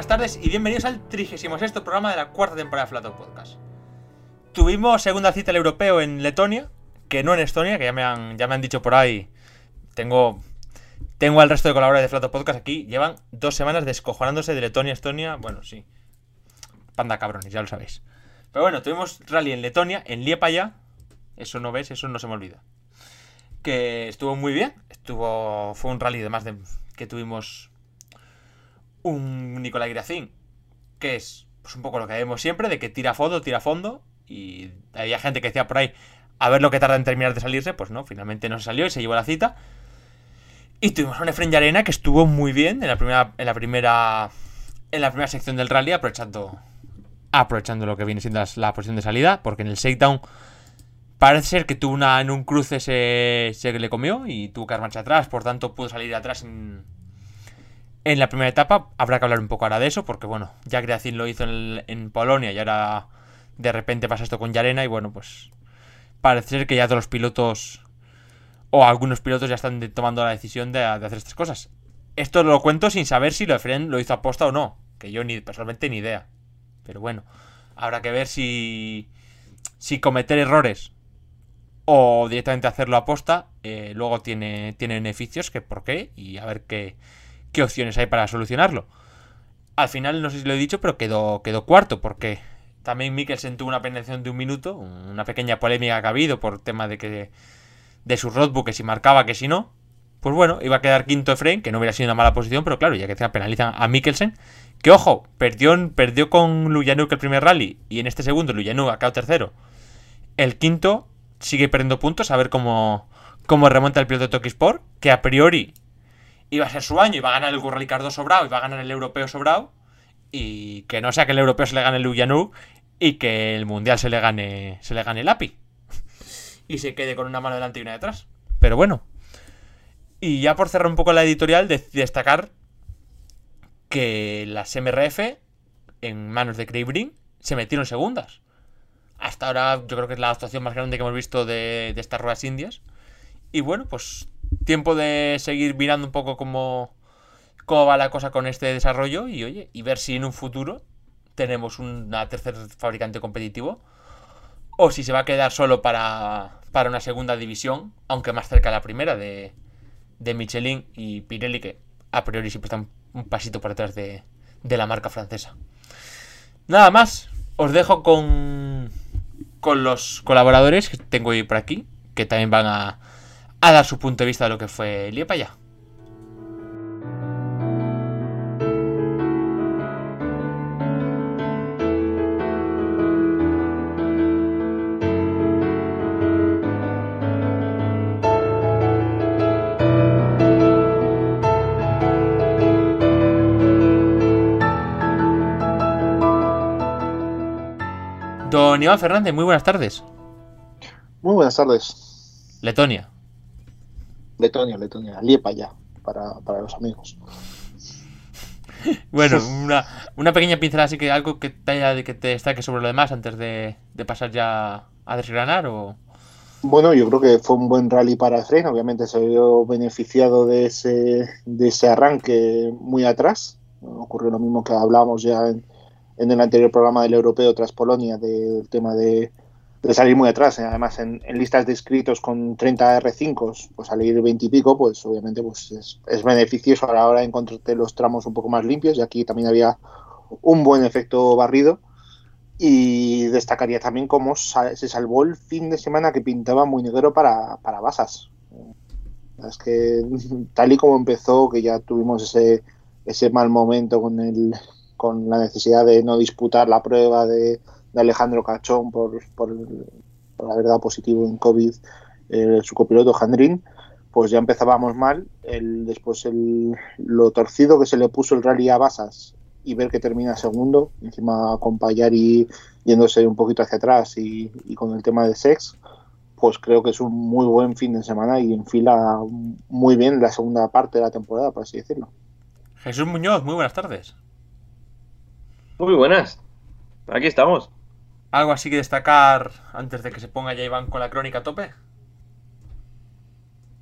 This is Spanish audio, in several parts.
Buenas tardes y bienvenidos al 36 programa de la cuarta temporada de Flato Podcast. Tuvimos segunda cita al europeo en Letonia, que no en Estonia, que ya me han, ya me han dicho por ahí. Tengo, tengo al resto de colaboradores de Flato Podcast aquí. Llevan dos semanas descojonándose de Letonia a Estonia. Bueno, sí. Panda cabrones, ya lo sabéis. Pero bueno, tuvimos rally en Letonia, en Liepaja. Eso no ves, eso no se me olvida. Que estuvo muy bien. Estuvo. Fue un rally de más de. que tuvimos un Nicolai Gracín, que es pues, un poco lo que vemos siempre, de que tira fondo, tira fondo, y había gente que decía por ahí, a ver lo que tarda en terminar de salirse, pues no, finalmente no se salió y se llevó la cita. Y tuvimos a un Efren Arena que estuvo muy bien en la primera, en la primera, en la primera sección del rally, aprovechando, aprovechando lo que viene siendo la, posición de salida, porque en el shakedown parece ser que tuvo una, en un cruce se, se le comió y tuvo que dar marcha atrás, por tanto pudo salir atrás en, en la primera etapa. Habrá que hablar un poco ahora de eso, porque bueno, ya Creacin lo hizo en, Polonia y ahora de repente pasa esto con Yarena y bueno, pues parece ser que ya todos los pilotos o algunos pilotos ya están tomando la decisión de, hacer estas cosas. Esto lo cuento sin saber si lo lo hizo aposta o no, que yo ni personalmente ni idea. Pero bueno, habrá que ver si si cometer errores o directamente hacerlo aposta eh, luego tiene, tiene beneficios, que por qué y a ver qué qué opciones hay para solucionarlo. Al final, no sé si lo he dicho, pero quedó, quedó cuarto, porque también Mikkelsen tuvo una penalización de un minuto, una pequeña polémica que ha habido por tema de que de su roadbook, que si marcaba, que si no. Pues bueno, iba a quedar quinto Efraín, que no hubiera sido una mala posición, pero claro, ya que penalizan a Mikkelsen, que ojo, perdió, perdió con Luyanuk el primer rally, y en este segundo Luyanuk ha quedado tercero. El quinto sigue perdiendo puntos, a ver cómo, cómo remonta el piloto de Tokisport, que a priori iba a ser su año, iba a ganar el Gurra Ricardo sobrado, iba a ganar el europeo sobrado, y que no sea que el europeo se le gane el Uyanu y que el mundial se le gane, se le gane el API. y se quede con una mano delante y una detrás. Pero bueno. Y ya por cerrar un poco la editorial, de destacar que las MRF, en manos de Craig se metieron segundas. Hasta ahora yo creo que es la actuación más grande que hemos visto de, de estas ruedas indias. Y bueno, pues tiempo de seguir mirando un poco cómo, cómo va la cosa con este desarrollo y oye, y ver si en un futuro tenemos una tercer fabricante competitivo o si se va a quedar solo para, para una segunda división, aunque más cerca la primera de, de Michelin y Pirelli, que a priori siempre están un pasito por detrás de, de la marca francesa. Nada más, os dejo con, con los colaboradores que tengo hoy por aquí, que también van a, a dar su punto de vista de lo que fue Liepa Don Iván Fernández, muy buenas tardes. Muy buenas tardes. Letonia. Letonia, Letonia, Liepa ya, para, para los amigos. bueno, una, una, pequeña pincelada así que algo que te, haya, que te destaque sobre lo demás antes de, de pasar ya a desgranar o... Bueno, yo creo que fue un buen rally para Efraín, obviamente se vio beneficiado de ese, de ese arranque muy atrás. Ocurrió lo mismo que hablábamos ya en, en el anterior programa del europeo tras Polonia, del tema de, de salir muy atrás. ¿eh? Además, en, listas de inscritos con 30 R5, pues salir 20 y pico, pues obviamente pues es, beneficioso a la hora de encontrarte los tramos un poco más limpios. Y aquí también había un buen efecto barrido. Y destacaría también cómo se salvó el fin de semana que pintaba muy negro para, para Basas. Es que tal y como empezó, que ya tuvimos ese, ese mal momento con, el, con la necesidad de no disputar la prueba de de Alejandro Cachón por, por, la verdad positivo en COVID, eh, su copiloto Jandrín, pues ya empezábamos mal. El, después el, lo torcido que se le puso el rally a Basas y ver que termina segundo, encima con y yéndose un poquito hacia atrás y, con el tema de sex, pues creo que es un muy buen fin de semana y enfila muy bien la segunda parte de la temporada, por así decirlo. Jesús Muñoz, muy buenas tardes. Muy buenas. Aquí estamos. ¿Algo así que destacar antes de que se ponga ya Iván con la crónica a tope?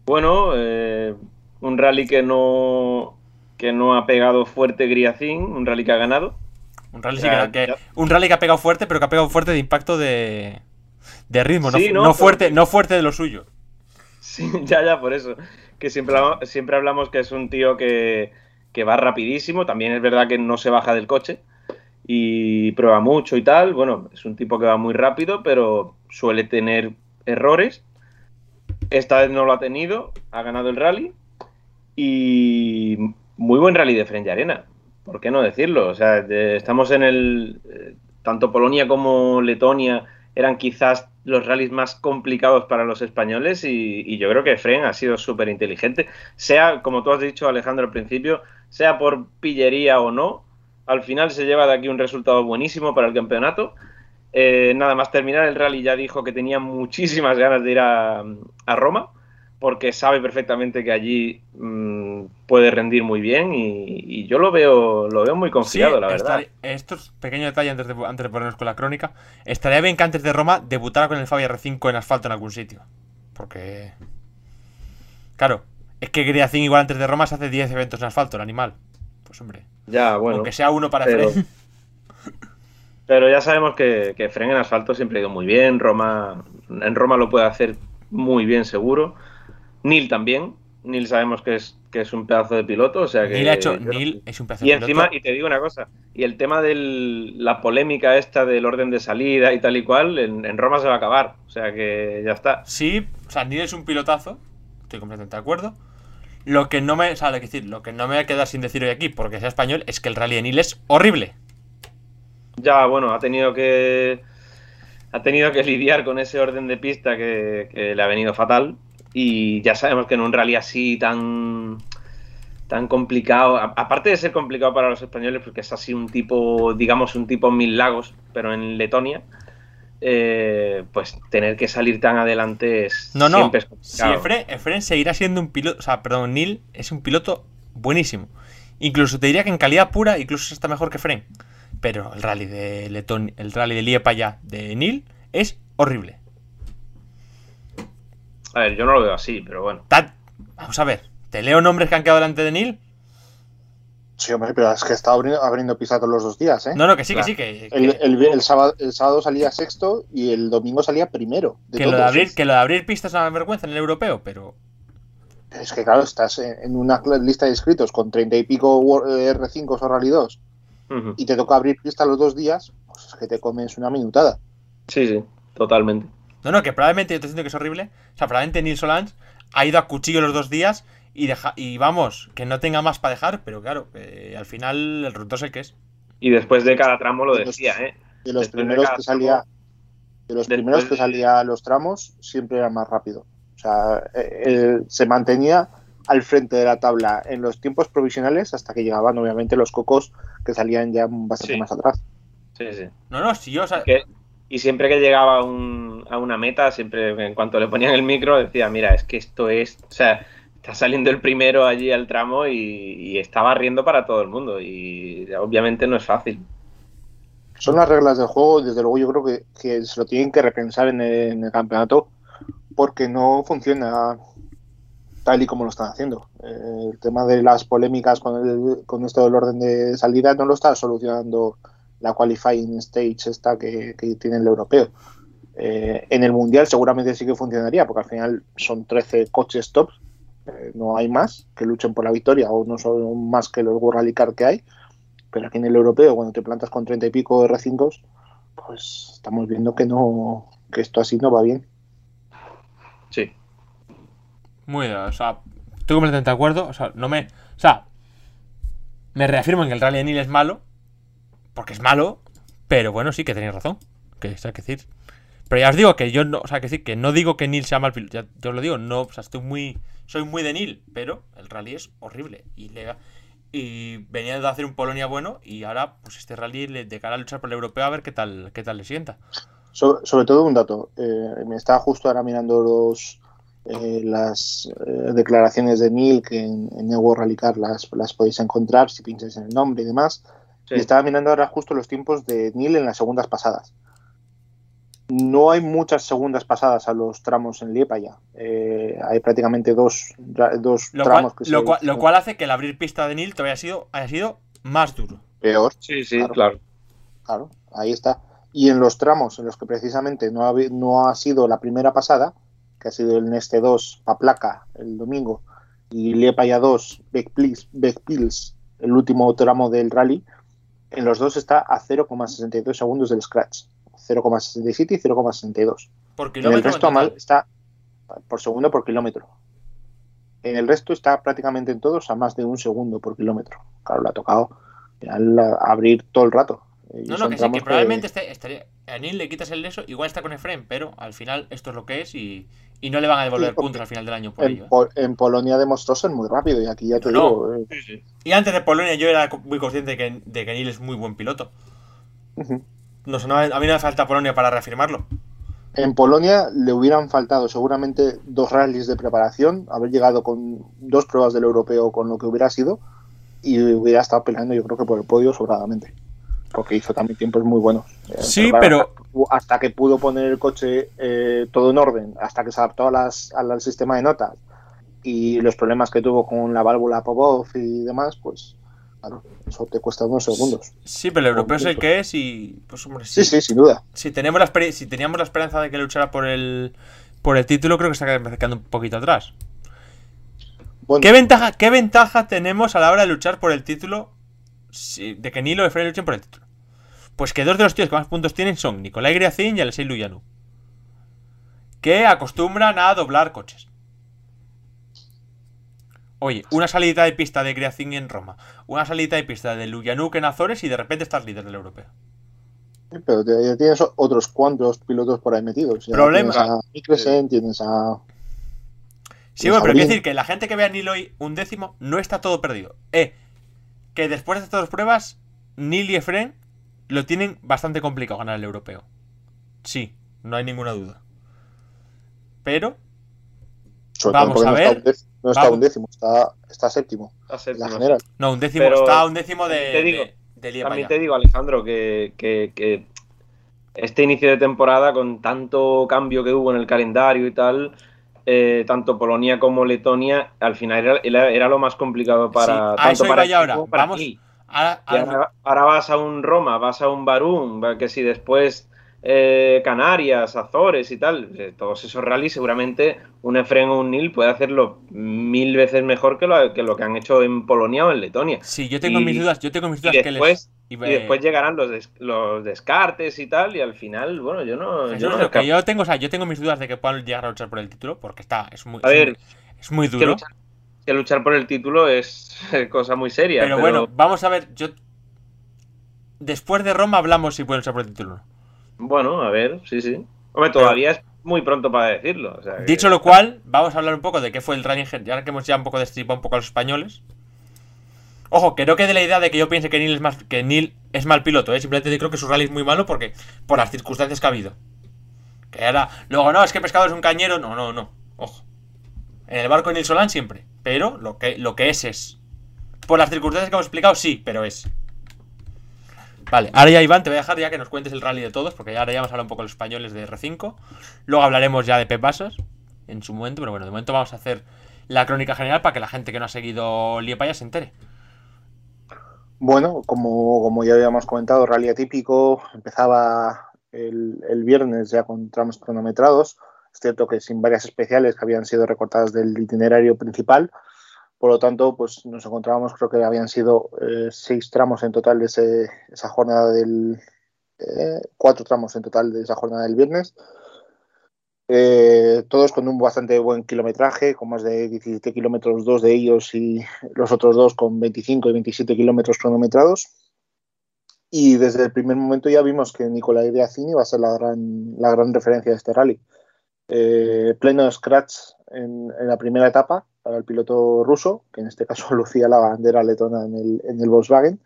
Bueno, eh, un rally que no, que no ha pegado fuerte Griacín, un rally que ha ganado. Un rally, que, un rally que ha pegado fuerte, pero que ha pegado fuerte de impacto de, de ritmo, no, fuerte, no fuerte de lo suyo. Sí, ya, ya, por eso. Que siempre, siempre hablamos que es un tío que, que va rapidísimo. También es verdad que no se baja del coche y prueba mucho y tal. Bueno, es un tipo que va muy rápido, pero suele tener errores. Esta vez no lo ha tenido, ha ganado el rally y muy buen rally de frente Arena. ¿Por qué no decirlo? O sea, estamos en el. Eh, tanto Polonia como Letonia eran quizás los rallies más complicados para los españoles y, yo creo que Fren ha sido súper inteligente. Sea, como tú has dicho, Alejandro, al principio, sea por pillería o no, al final se lleva de aquí un resultado buenísimo para el campeonato. Eh, nada más terminar el rally ya dijo que tenía muchísimas ganas de ir a Roma porque sabe perfectamente que allí mm, puede rendir muy bien y, yo lo veo lo veo muy confiado, la verdad. estos pequeños detalles antes de, antes de ponernos con la crónica. Estaría bien que antes de Roma debutara con el Fabia R5 en asfalto en algún sitio. Porque... Claro, es que Griacín igual antes de Roma se hace 10 eventos en asfalto, el animal. Pues hombre. Ya, bueno. Aunque sea uno para pero, Pero ya sabemos que, que Fren en asfalto siempre ha ido muy bien. Roma, en Roma lo puede hacer muy bien seguro. Neil también. Neil sabemos que es, que es un pedazo de piloto, o sea que... Neil, ha hecho, Neil es un pedazo y encima, y te digo una cosa, y el tema de la polémica esta del orden de salida y tal y cual, en, Roma se va a acabar, o sea que ya está. Sí, o sea, Neil es un pilotazo, estoy completamente de acuerdo. Lo que no me, o decir, lo que no me va a quedar sin decir hoy aquí, porque sea español, es que el rally de Neil es horrible. Ya, bueno, ha tenido que ha tenido que lidiar con ese orden de pista que, que le ha venido fatal y ya sabemos que en un rally así tan tan complicado, aparte de ser complicado para los españoles, porque es así un tipo, digamos, un tipo mil lagos, pero en Letonia, eh, pues tener que salir tan adelante es no, no. siempre Efren, seguirá siendo un piloto, o sea, perdón, Neil es un piloto buenísimo. Incluso te diría que en calidad pura, incluso está mejor que Fren. Pero el rally de Letonia, el rally de Liepa ya de Neil es horrible. A ver, yo no lo veo así, pero bueno. Vamos a ver, ¿te leo nombres que han quedado delante de Neil? Sí, hombre, pero es que está abriendo, abriendo todos los dos días, ¿eh? No, no, que sí, que sí. Que, el, sábado, el, sábado, salía sexto y el domingo salía primero. que, lo de abrir, que lo de abrir pistas es una vergüenza en el europeo, pero. Es que, claro, estás en una lista de inscritos con treinta y pico R5 o Rally 2 y te toca abrir pistas los dos días, pues es que te comes una minutada. Sí, sí, totalmente. No, no, que probablemente, yo te siento que es horrible. O sea, probablemente Neil Solans ha ido a cuchillo los dos días y, deja, y vamos, que no tenga más para dejar, pero claro, al final el ruto es el que es. Y después de cada tramo lo decía, ¿eh? De los primeros que salía. De los primeros que salía los tramos, siempre era más rápido. O sea, eh, se mantenía al frente de la tabla en los tiempos provisionales hasta que llegaban, obviamente, los cocos que salían ya bastante más atrás. Sí, sí. No, no, sí, o sea, y siempre que llegaba a una meta, siempre en cuanto le ponían el micro, decía, mira, es que esto es, o sea, está saliendo el primero allí al tramo y, estaba riendo para todo el mundo. Y obviamente no es fácil. Son las reglas del juego, desde luego yo creo que, se lo tienen que repensar en el, campeonato porque no funciona tal y como lo están haciendo. Eh, el tema de las polémicas con, con esto del orden de salida no lo está solucionando la qualifying stage esta que, tiene el europeo. Eh, en el mundial seguramente sí que funcionaría, porque al final son 13 coches tops, eh, no hay más que luchen por la victoria, o no son más que los World Car que hay, pero aquí en el europeo, cuando te plantas con 30 y pico R5, pues estamos viendo que no que esto así no va bien. Sí. Muy bien, o sea, estoy completamente de acuerdo, o sea, no me, o sea, me reafirmo en que el Rally Nil es malo, porque es malo, pero bueno, sí que tenéis razón. Que, que decir. Pero ya os digo que yo no, o sea, que decir que no digo que Neil sea mal piloto. Ya, yo os lo digo, no, o sea, estoy muy, soy muy de Neil, pero el rally es horrible. Y, le, y venía de hacer un Polonia bueno y ahora, pues este rally de cara a luchar por el europeo a ver qué tal, qué tal le sienta. sobre todo un dato. Eh, me estaba justo ahora mirando los, eh, las eh, declaraciones de Neil que en, en Evo Rally Car las, las podéis encontrar si pincháis en el nombre y demás. Y estaba mirando ahora justo los tiempos de Neil en las segundas pasadas. No hay muchas segundas pasadas a los tramos en Liepa ya. Eh, hay prácticamente dos, dos lo tramos cual, que lo, se, cual, lo cual hace que el abrir pista de Nil todavía ha sido, haya sido más duro. peor. Sí, sí, Claro. claro. Claro, ahí está. Y en los tramos en los que precisamente no ha, no ha sido la primera pasada, que ha sido el Neste 2 a placa el domingo y Liepaya 2 Beckpils, Beckpils, el último tramo del rally, en los dos está a 0,62 segundos del scratch. 0,67 y 0,62. Por En kilómetro. el resto en mal está por segundo por kilómetro. En el resto está prácticamente en todos a más de un segundo por kilómetro. Claro, le ha tocado al abrir todo el rato. Y No, no, que sí, que probablemente esté, estaría, a Nil le quitas el eso, igual está con Efren, pero al final esto es lo que es y, y no le van a devolver Sí, puntos al final del año por ello. En, ¿eh? Pol- en Polonia demostró ser muy rápido y aquí ya te No. digo. eh, Sí, sí. Y antes de Polonia yo era muy consciente de que, de que Nil es muy buen piloto. ujú. No, sé, no, a mí no me falta Polonia para reafirmarlo. En Polonia le hubieran faltado seguramente dos rallies de preparación, haber llegado con dos pruebas del europeo con lo que hubiera sido y hubiera estado peleando yo creo que por el podio sobradamente. Porque hizo también tiempos muy buenos. Eh, Sí, claro, pero- hasta que pu- Hasta que pudo poner el coche eh, todo en orden, hasta que se adaptó a las- al sistema de notas y los problemas que tuvo con la válvula Popov y demás, pues claro, eso te cuesta unos segundos. Sí, pero el europeo es el que es y pues hombre, Sí, sí, sin duda. Si, tenemos la si teníamos la esperanza de que luchara por el, por el título, creo que está quedando un poquito atrás. Bueno, ¿Qué ventaja, ¿Qué ventaja tenemos a la hora de luchar por el título? si- de que Nilo y Efren luchen por el título. Pues que dos de los tíos que más puntos tienen son Nicolai Griacin y Alexei Luyanu. Que acostumbran a doblar coches. Oye, una salida de pista de Griacin en Roma, una salida de pista de Luyanuk en Azores y de repente estás líder del europeo. Pero te- ya tienes otros cuantos pilotos por ahí metidos. Ya Problema- Tienes a Mikkelsen, tienes a. Sí, bueno, pero quiero decir que la gente que vea a Niloy un décimo no está todo perdido. Eh, que después de estas dos pruebas, Nil y Efren lo tienen bastante complicado ganar el europeo. Sí, no hay ninguna duda. Pero, Sobre Vamos todo a porque no, ver. está un décimo, no está Vamos. un décimo, está, está séptimo. En séptimo, La general. no, un décimo, Pero está un décimo de, también te digo- de, También te digo, Alejandro, que, que- que este inicio de temporada, con tanto cambio que hubo en el calendario y tal, eh, tanto Polonia como Letonia, al final era, era- era lo más complicado para Sí, a tanto eso para ahora. como para Vamos. Ahora- ahora- ahora, ahora vas a un Roma, vas a un Barún, que si después eh, Canarias, Azores y tal, eh, todos esos rallies, seguramente un Efren o un Nil puede hacerlo mil veces mejor que lo, que lo que han hecho en Polonia o en Letonia. sí, yo tengo y- mis dudas, yo tengo mis Y dudas que les... después, y y después llegarán los, des- los descartes y tal, y al final, bueno, yo no. yo no que tengo, o sea, yo tengo mis dudas de que puedan llegar a luchar por el título, porque está, es muy, A ver, es muy que duro. luchar, que luchar por el título es cosa muy seria. Pero, bueno, vamos a ver, yo... Después de Roma hablamos si pueden luchar por el título. Bueno, a ver, sí, sí. Hombre, todavía es muy pronto para decirlo. o sea que- Dicho lo cual, vamos a hablar un poco de qué fue el en gen- ya que hemos ya un poco destripado un poco a los españoles. Ojo, que no quede la idea de que yo piense que Neil es, más, que Neil es mal piloto, ¿eh? simplemente creo que su rally es muy malo porque por las circunstancias que ha habido. Que ahora, luego no, es que Pescado es un cañero, no, no, no, ojo. En el barco de Neil Solán siempre, pero lo que, lo que es es. Por las circunstancias que hemos explicado, sí, pero es. Vale, ahora ya Iván, te voy a dejar ya que nos cuentes el rally de todos, porque ahora ya vamos a hablar un poco de los españoles de R5. Luego hablaremos ya de Pep Basas en su momento, pero bueno, de momento vamos a hacer la crónica general para que la gente que no ha seguido Liepa ya se entere. Bueno, como, como ya habíamos comentado, rally atípico, empezaba el, el viernes ya con tramos cronometrados. Es cierto que sin varias especiales que habían sido recortadas del itinerario principal. Por lo tanto, pues nos encontrábamos, creo que habían sido eh, seis tramos en total de ese- esa jornada del. eh, cuatro tramos en total de esa jornada del viernes. Eh, todos con un bastante buen kilometraje, con más de 17 kilómetros, dos de ellos y los otros dos con 25 y 27 kilómetros cronometrados. Y desde el primer momento ya vimos que Nicolai Griacini va a ser la gran, la gran referencia de este rally. Eh, pleno scratch en, en la primera etapa para el piloto ruso, que en este caso lucía la bandera letona en el, en el Volkswagen.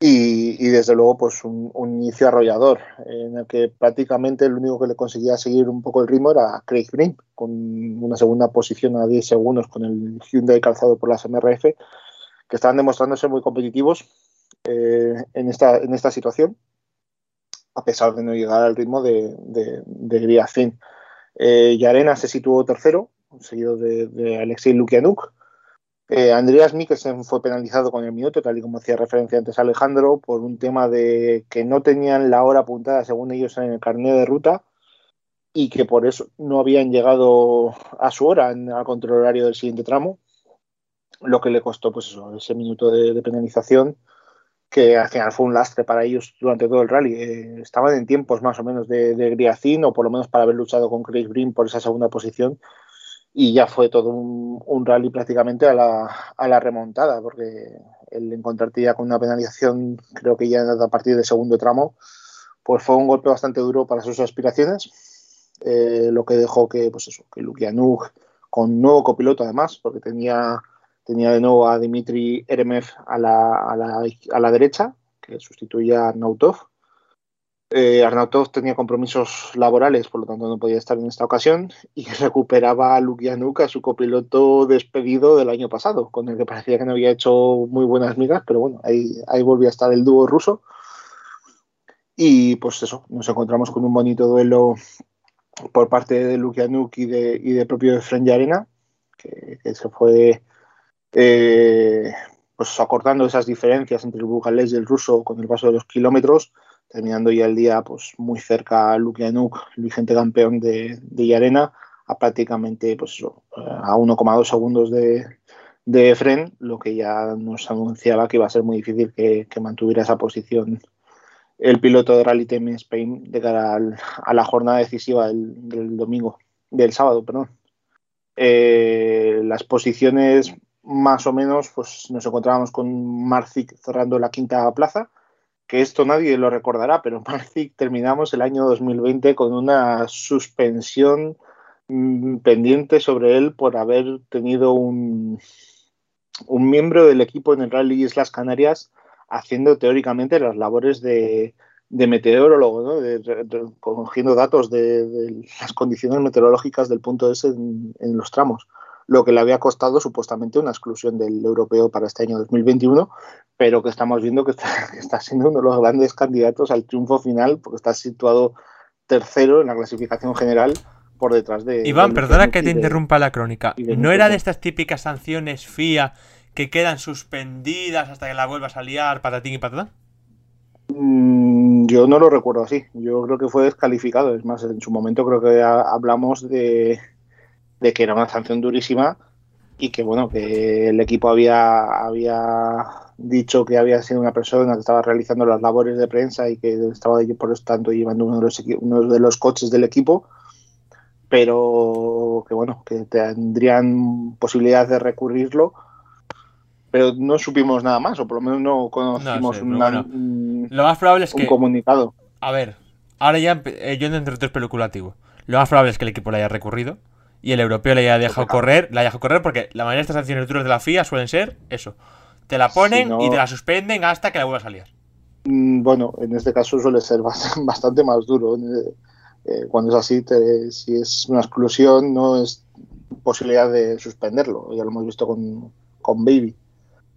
Y, y, desde luego, pues un, inicio arrollador, en el que prácticamente el único que le conseguía seguir un poco el ritmo era Craig Green, con una segunda posición a 10 segundos con el Hyundai calzado por las MRF, que estaban demostrando ser muy competitivos eh, en, esta, en esta situación. a pesar de no llegar al ritmo de, de, de. Eh, Yarena se situó tercero, seguido de, de Alexei Lukianuk. Eh, Andreas Mikkelsen fue penalizado con el minuto, tal y como hacía referencia antes Alejandro, por un tema de que no tenían la hora apuntada, según ellos, en el carnet de ruta y que por eso no habían llegado a su hora en, al control horario del siguiente tramo, lo que le costó pues ese minuto de, de penalización que al final fue un lastre para ellos durante todo el rally. Eh, estaban en tiempos más o menos de, de Griacín, o por lo menos para haber luchado con Chris Green por esa segunda posición, y ya fue todo un, un rally prácticamente a la, a la, remontada, porque el encontrarte ya con una penalización, creo que ya a partir del segundo tramo, pues fue un golpe bastante duro para sus aspiraciones, eh, lo que dejó que, pues eso, que Lukianuk, con nuevo copiloto además, porque tenía tenía de nuevo a Dimitri Eremev a la, a la, a la derecha, que sustituía a Arnautov. Eh, Arnautov tenía compromisos laborales, por lo tanto no podía estar en esta ocasión, y recuperaba a Lukianuk, a su copiloto despedido del año pasado, con el que parecía que no había hecho muy buenas migas, pero bueno, ahí, ahí volvió a estar el dúo ruso. Y pues eso, nos encontramos con un bonito duelo por parte de Lukianuk y de, y de propio Efren Arena, que, que se fue eh, pues acortando esas diferencias entre el burgalés y el ruso con el paso de los kilómetros, terminando ya el día pues muy cerca a Lukianuk, el vigente campeón de, de Yarena, a prácticamente pues eso, a 1,2 segundos de, de Efren, lo que ya nos anunciaba que iba a ser muy difícil que, que mantuviera esa posición el piloto de Rally Team Spain de cara al, a la jornada decisiva del, del, domingo, del sábado, perdón. Eh, las posiciones más o menos pues nos encontrábamos con Marcic cerrando la quinta plaza, que esto nadie lo recordará, pero Marcic terminamos el año 2020 con una suspensión mmm, pendiente sobre él por haber tenido un, un miembro del equipo en el Rally Islas Canarias haciendo teóricamente las labores de, de meteorólogo, ¿no? de, cogiendo datos de, las condiciones meteorológicas del punto S en, en los tramos lo que le había costado supuestamente una exclusión del europeo para este año 2021, pero que estamos viendo que está, que está, siendo uno de los grandes candidatos al triunfo final, porque está situado tercero en la clasificación general por detrás de... Iván, perdona que te de, interrumpa la crónica. ¿No era de estas típicas sanciones FIA que quedan suspendidas hasta que la vuelvas a liar, patatín y patatán? Mm, yo no lo recuerdo así. Yo creo que fue descalificado. Es más, en su momento creo que hablamos de de que era una sanción durísima y que bueno, que el equipo había, había dicho que había sido una persona que estaba realizando las labores de prensa y que estaba por lo tanto llevando uno de los, uno de los coches del equipo, pero que bueno, que tendrían posibilidad de recurrirlo, pero no supimos nada más, o por lo menos no conocimos no sé, una, bueno, un, lo más probable es un que, comunicado. A ver, ahora ya eh, yo entro entre especulativo. Lo más probable es que el equipo le haya recurrido y el europeo le haya dejado correr, la haya dejado correr porque la mayoría de estas sanciones duras de la FIA suelen ser eso. Te la ponen si no... y te la suspenden hasta que la vuelvas a liar. Mm, bueno, en este caso suele ser bastante más duro. Eh, cuando es así, te, si es una exclusión, no es posibilidad de suspenderlo. Ya lo hemos visto con, con Baby.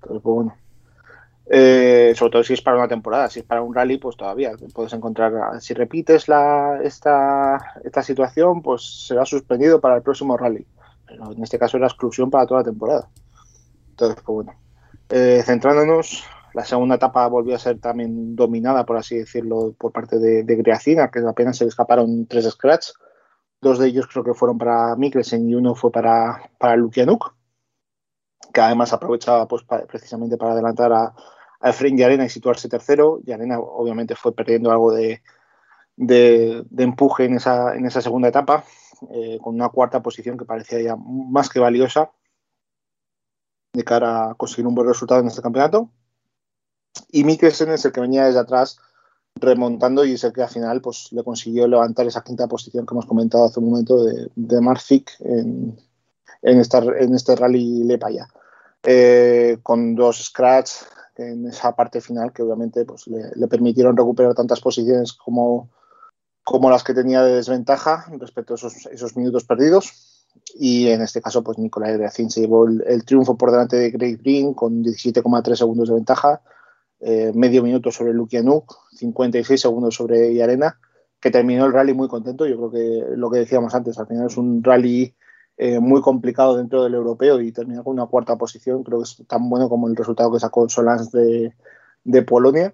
Entonces, pues bueno. Eh, sobre todo si es para una temporada, si es para un rally, pues todavía puedes encontrar. Si repites la, esta, esta situación, pues será suspendido para el próximo rally. Pero en este caso era exclusión para toda la temporada. Entonces, pues bueno. Eh, centrándonos, la segunda etapa volvió a ser también dominada, por así decirlo, por parte de, de Greacina, que apenas se le escaparon tres scratch. Dos de ellos creo que fueron para Mikkelsen y uno fue para, para Lukianuk, que además aprovechaba pues, precisamente para adelantar a, a Efraín Yarena y situarse tercero. Yarena obviamente fue perdiendo algo de, de, empuje en esa, en esa, segunda etapa, eh, con una cuarta posición que parecía ya más que valiosa de cara a conseguir un buen resultado en este campeonato. Y Mikkelsen es el que venía desde atrás remontando y es el que al final pues, le consiguió levantar esa quinta posición que hemos comentado hace un momento de, de en, en este rally Lepaya. Eh, con dos scratch en esa parte final que obviamente pues, le, permitieron recuperar tantas posiciones como, como las que tenía de desventaja respecto a esos, esos minutos perdidos. Y en este caso, pues Nicolai Gracin se llevó el, el, triunfo por delante de Greg Green con 17,3 segundos de ventaja eh, medio minuto sobre Lukianuk, 56 segundos sobre Yarena, que terminó el rally muy contento. Yo creo que lo que decíamos antes, al final es un rally eh, muy complicado dentro del europeo y terminó con una cuarta posición. Creo que es tan bueno como el resultado que sacó Solans de, Polonia.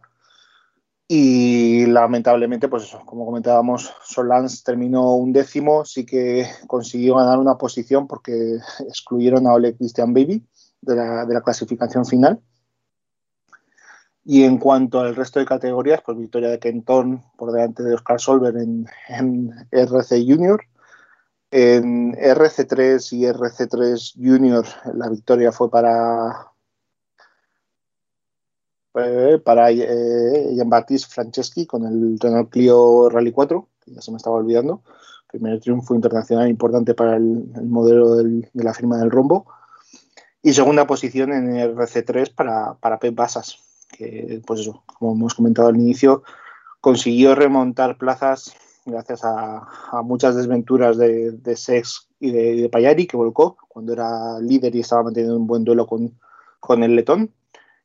Y lamentablemente, pues eso, como comentábamos, Solans terminó un décimo, sí que consiguió ganar una posición porque excluyeron a Ole Christian Baby de la, de la clasificación final. Y en cuanto al resto de categorías, pues victoria de Kenton por delante de Oscar Solver en, en, RC Junior. En RC3 y RC3 Junior la victoria fue para eh, para eh, Jean-Baptiste Franceschi con el Renault Clio Rally 4, que ya se me estaba olvidando. Primer triunfo internacional importante para el, el modelo del, de la firma del rombo. Y segunda posición en el RC3 para, para Pep Basas, que, pues eso, como hemos comentado al inicio, consiguió remontar plazas gracias a, muchas desventuras de, de Sex y de, Payari, que volcó cuando era líder y estaba manteniendo un buen duelo con, con el letón.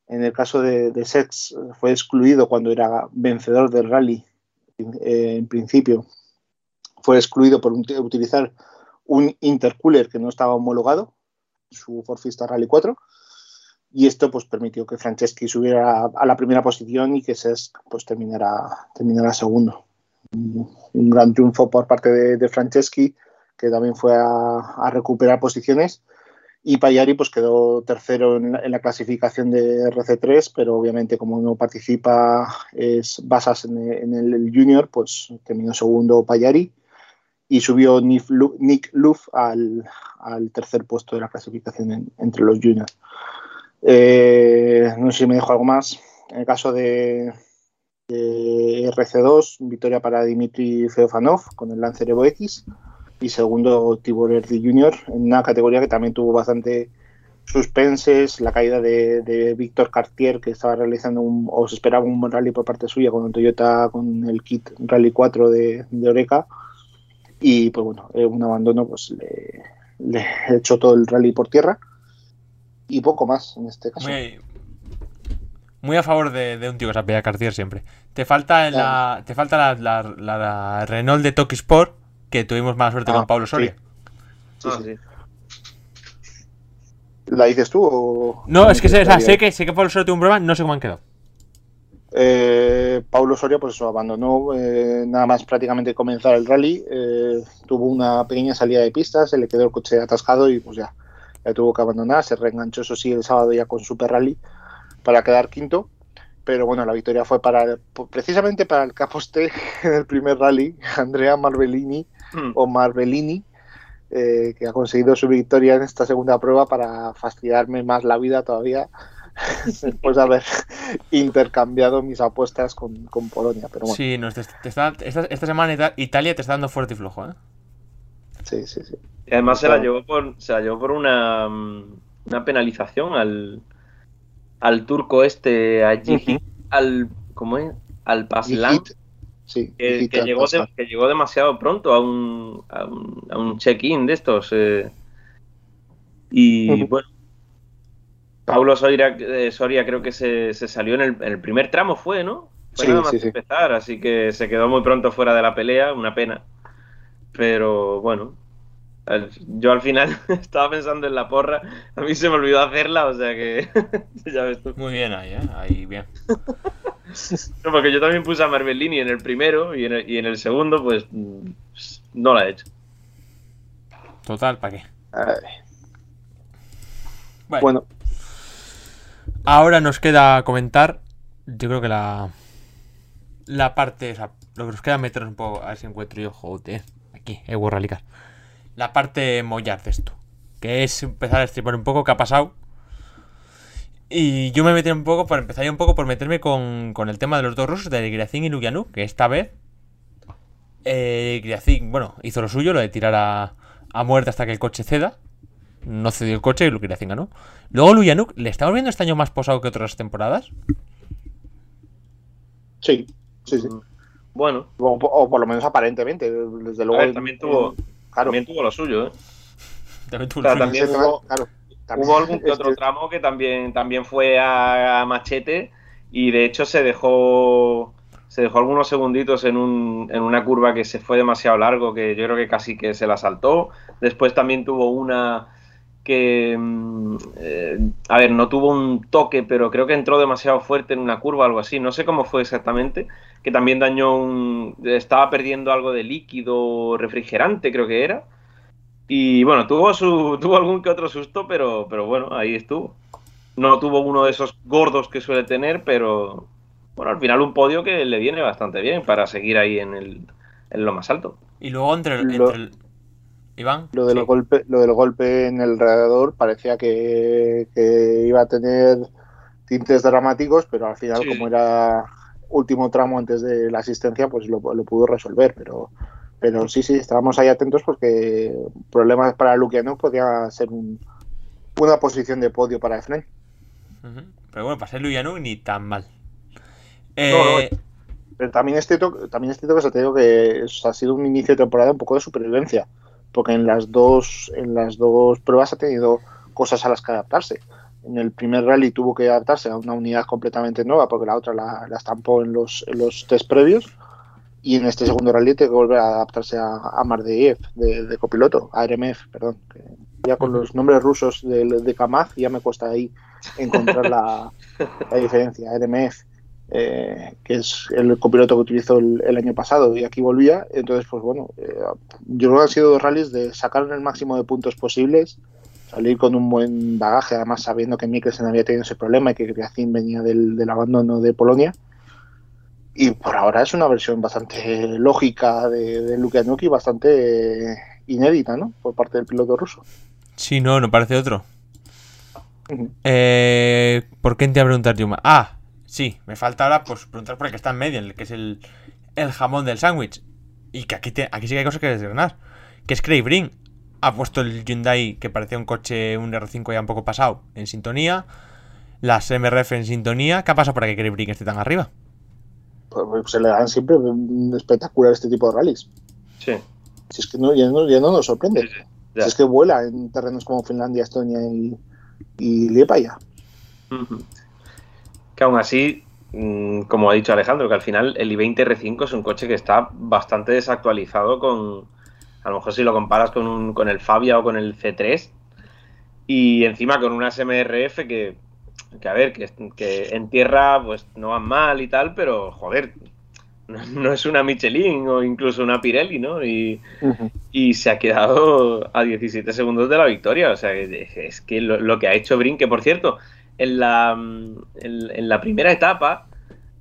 En el caso de, de, Sex, fue excluido cuando era vencedor del rally. Eh, en principio, fue excluido por utilizar un intercooler que no estaba homologado, su Forfista Rally 4. Y esto pues, permitió que Franceschi subiera a, la primera posición y que Sex pues, terminara, terminara segundo. Un, gran triunfo por parte de, Franceschi, que también fue a, recuperar posiciones y Payari pues quedó tercero en la, clasificación de RC3, pero obviamente como no participa es basas en, el junior, pues terminó segundo Payari y subió Nick Luff al, tercer puesto de la clasificación en, entre los juniors. Eh, no sé si me dejo algo más. En el caso de, de RC2, victoria para Dimitri Feofanov con el Lancer Evo X y segundo Tibor Erdi Jr. en una categoría que también tuvo bastante suspenses, la caída de, Víctor Cartier que estaba realizando un, o se esperaba un buen rally por parte suya con Toyota con el kit Rally 4 de, Oreca y pues bueno, un abandono pues le, le, echó todo el rally por tierra y poco más en este caso. Muy, muy a favor de, de, un tío que se apellida Cartier siempre. Te falta la, te falta la, la, la, la Renault de Toki Sport que tuvimos más suerte ah, con Pablo Soria. Sí. Sí, sí. ¿La dices tú o.? No, es que sé, o sea, sé, que sé que Pablo Soria tuvo un problema, no sé cómo han quedado. Eh, Pablo Soria, pues eso, abandonó eh, nada más prácticamente comenzar el rally. Eh, tuvo una pequeña salida de pistas, se le quedó el coche atascado y pues ya, ya tuvo que abandonar. Se reenganchó, eso sí, el sábado ya con Super Rally para quedar quinto pero bueno, la victoria fue para precisamente para el Caposte en el primer rally, Andrea Marbellini mm. o Marbellini, eh, que ha conseguido su victoria en esta segunda prueba para fastidiarme más la vida todavía después de haber intercambiado mis apuestas con, con Polonia. Pero bueno. Sí, no, te, te está, esta, esta, semana Italia te está dando fuerte y flojo. ¿eh? Sí, sí, sí. Y además se la llevó por, se la llevó por una, una penalización al al turco este, a Gigi, uh -huh. al, ¿cómo es? Al Paslan, sí, que, que, llegó de, que, llegó demasiado pronto a un, a un, a un check-in de estos. Eh, y uh -huh. bueno, Paulo Soria, eh, Soria creo que se, se salió en el, en el, primer tramo, fue, ¿no? Fue sí, nada más sí, empezar, así que se quedó muy pronto fuera de la pelea, una pena. Pero bueno, yo al final estaba pensando en la porra, a mí se me olvidó hacerla, o sea que ya ves tú. Muy bien ahí, ¿eh? Ahí bien. no, porque yo también puse a Marbellini en el primero y en el, y en el segundo, pues no la he hecho. Total, ¿para qué? Bueno. bueno. Ahora nos queda comentar, yo creo que la la parte, o sea, lo que nos queda meter un poco, a ver si encuentro yo, joder, aquí, Evo Ralicar la parte mollar de esto. Que es empezar a estripar un poco qué ha pasado. Y yo me metí un poco, por empezar un poco por meterme con, con el tema de los dos rusos, de Griazin y Lukianuk, que esta vez eh, Griazin, bueno, hizo lo suyo, lo de tirar a, a muerte hasta que el coche ceda. No cedió el coche y Griazin ganó. Luego Luyanuk, ¿le estamos viendo este año más posado que otras temporadas? Sí, sí, sí. Bueno. O, o por lo menos aparentemente. Desde luego. Ver, también tuvo. Claro. También tuvo lo suyo, ¿eh? También tuvo o sea, lo también suyo. Hubo, claro, también hubo algún que otro tramo que también, también fue a, a, machete y de hecho se dejó se dejó algunos segunditos en, un, en una curva que se fue demasiado largo, que yo creo que casi que se la saltó. Después también tuvo una que, mm, eh, a ver, no tuvo un toque, pero creo que entró demasiado fuerte en una curva, algo así. No sé cómo fue exactamente, que también dañó un... Estaba perdiendo algo de líquido refrigerante, creo que era. Y bueno, tuvo, su, tuvo algún que otro susto, pero, pero bueno, ahí estuvo. No tuvo uno de esos gordos que suele tener, pero bueno, al final un podio que le viene bastante bien para seguir ahí en, el, en lo más alto. Y luego entre, el, Lo- entre el- Iván. Lo del, sí. golpe, lo del golpe en el radiador parecía que, que iba a tener tintes dramáticos, pero al final, Sí. como era último tramo antes de la asistencia, pues lo, lo pudo resolver. Pero, pero sí, sí, estábamos ahí atentos porque problemas para Lukianov podía ser un- una posición de podio para Efren. Pero bueno, para ser Luyanu ni tan mal. No, Eh, Pero también es cierto, también es cierto que se te digo que ha sido un inicio de temporada un poco de supervivencia, porque en las dos, en las dos pruebas ha tenido cosas a las que adaptarse. En el primer rally tuvo que adaptarse a una unidad completamente nueva, porque la otra la, la estampó en los, en los test previos. Y en este segundo rally tiene que volver a adaptarse a, a Mardeyev, de, de copiloto, a RMF, perdón. que ya con los nombres rusos de, de Kamaz ya me cuesta ahí encontrar la, la diferencia. RMF, eh, que es el copiloto que utilizó el, el año pasado y aquí volvía. Entonces, pues bueno, eh, yo creo que han sido dos rallies de sacar el máximo de puntos posibles, salir con un buen bagaje, además sabiendo que Mikkelsen había tenido ese problema y que Griacin venía del, del abandono de Polonia. Y por ahora es una versión bastante lógica de, de Lukianuk y bastante inédita, ¿no? Por parte del piloto ruso. sí, no, no parece otro. Eh, ¿Por qué te iba a preguntar yo más? Ah, sí, me falta ahora pues preguntar por el que está en medio, el que es el, el jamón del sándwich. Y que aquí, te- aquí sí que hay cosas que desgranar. Que es Craig Breen. Ha puesto el Hyundai, que parecía un coche, un R5 ya un poco pasado, en sintonía. Las MRF en sintonía. ¿Qué ha pasado para que Craig Breen esté tan arriba? Pues, pues se le dan siempre espectacular este tipo de rallies. Sí. Si es que no, ya, no, ya no nos sorprende. Sí. Si es que vuela en terrenos como Finlandia, Estonia y, y Liepaya. Que aún así, mm, como ha dicho Alejandro, que al final el i20 R5 es un coche que está bastante desactualizado con, a lo mejor si lo comparas con, un, con el Fabia o con el C3, y encima con unas MRF que, que a ver, que, que en tierra pues no van mal y tal, pero joder, no, no es una Michelin o incluso una Pirelli, ¿no? Y, y se ha quedado a 17 segundos de la victoria. O sea, es, es que lo, lo, que ha hecho Brin, que por cierto, en la, en, en la primera etapa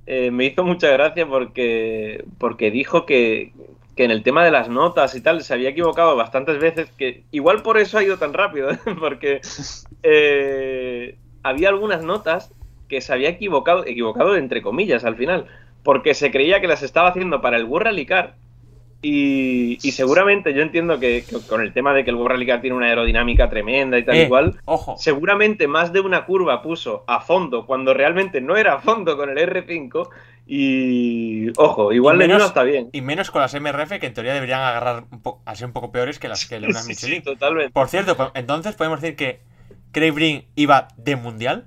eh, me hizo mucha gracia porque, porque dijo que, que, en el tema de las notas y tal se había equivocado bastantes veces, que igual por eso ha ido tan rápido, ¿eh? porque eh, había algunas notas que se había equivocado, equivocado entre comillas al final, porque se creía que las estaba haciendo para el World Rally Car y, y, seguramente yo entiendo que, que, con el tema de que el World Rally Car tiene una aerodinámica tremenda y tal eh, igual, ojo. seguramente más de una curva puso a fondo cuando realmente no era a fondo con el R5 y ojo, igual y menos, está bien. Y menos con las MRF que en teoría deberían agarrar un poco, a ser un poco peores que las que unas sí, Michelin. Sí, totalmente. Por cierto, entonces podemos decir que Craig Breen iba de mundial.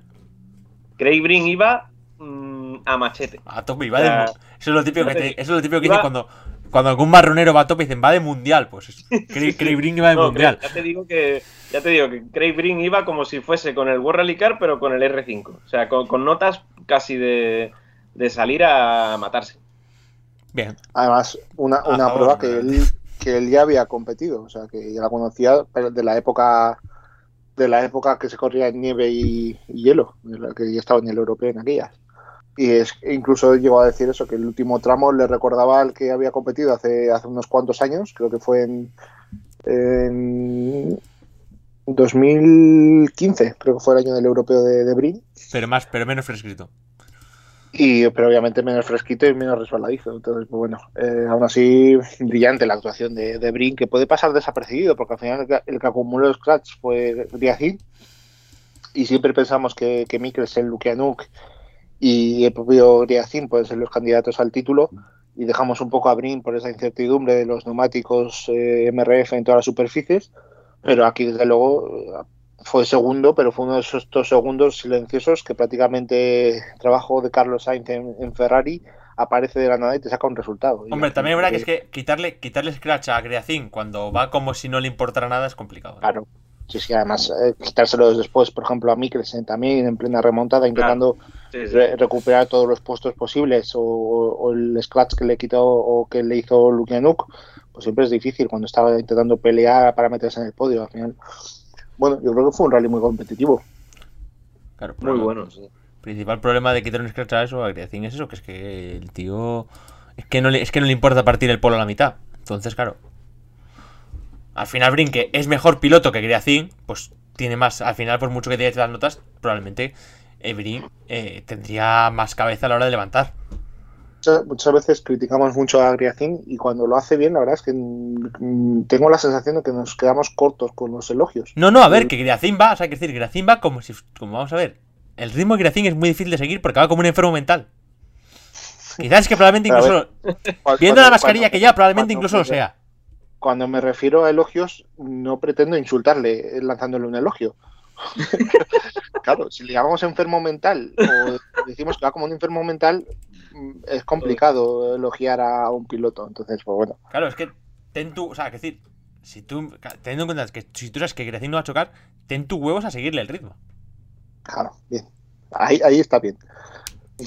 Craig Breen iba mmm, a machete. A tope, iba o sea, de Eso es lo típico que, te, eso es lo típico que iba... dice cuando cuando algún marronero va a tope y dicen va de mundial, pues Craig, Craig Breen iba de no, mundial. Ya te digo que ya te digo que Craig Breen iba como si fuese con el World Rally Car, pero con el R5. O sea, con, con notas casi de, de, salir a matarse. Bien. Además, una, una favor, prueba que él, que él ya había competido, o sea, que ya la conocía de la época de la época que se corría en nieve y, y hielo, de la que ya estaba en el europeo en aquellas. Y es, incluso llegó a decir eso, que el último tramo le recordaba al que había competido hace, hace unos cuantos años, creo que fue en, en 2015, creo que fue el año del europeo de, de Brin. Pero más, pero menos fresquito. Y, pero obviamente menos fresquito y menos resbaladizo. Entonces, pues bueno, eh, aún así, brillante la actuación de, de Brin, que puede pasar desapercibido, porque al final el que, el acumuló el scratch fue Griacin. Y siempre pensamos que, que Mikkelsen, Lukianuk y el propio Griacin pueden ser los candidatos al título y dejamos un poco a Brin por esa incertidumbre de los neumáticos eh, MRF en todas las superficies pero aquí desde luego fue segundo, pero fue uno de esos estos segundos silenciosos que prácticamente trabajo de Carlos Sainz en, en Ferrari aparece de la nada y te saca un resultado. Hombre, Y- también es verdad que es que quitarle, quitarle scratch a Greacin cuando va como si no le importara nada es complicado. ¿eh? Claro. Sí, sí, además eh, quitárselos después, por ejemplo, a Mikkelsen también en plena remontada, intentando Sí, sí. re- recuperar todos los puestos posibles, o, o el scratch que le quitó o que le hizo Lukianuk, pues siempre es difícil cuando estaba intentando pelear para meterse en el podio. Al final, bueno, yo creo que fue un rally muy competitivo. Claro, Muy bueno, sí. El principal problema de quitar un scratch a eso, a es eso, que es que el tío. Es que, no le, es que no le importa partir el polo a la mitad. Entonces, claro. Al final, Brinque es mejor piloto que Greacin, pues tiene más. Al final, por mucho que te las notas, probablemente Brin eh, tendría más cabeza a la hora de levantar. Muchas, muchas veces criticamos mucho a Griacin y cuando lo hace bien, la verdad es que mm, tengo la sensación de que nos quedamos cortos con los elogios. No, no, a ver, que Greacin va, o sea, que decir, Greacin va como si. Como vamos a ver. El ritmo de Greacin es muy difícil de seguir porque va como un enfermo mental. Quizás es que probablemente incluso. Cuando- Viendo la cuando- mascarilla que ya, probablemente incluso lo sea. Cuando me refiero a elogios, no pretendo insultarle eh, lanzándole un elogio. claro, si le llamamos enfermo mental o decimos que va como un enfermo mental, mm, es complicado elogiar a un piloto. Entonces, pues bueno, Claro, es que ten tu. O sea, que decir, si tú. Teniendo en cuenta que si tú sabes que Greacin no va a chocar, ten tus huevos a seguirle el ritmo. claro, bien. Ahí, ahí está bien.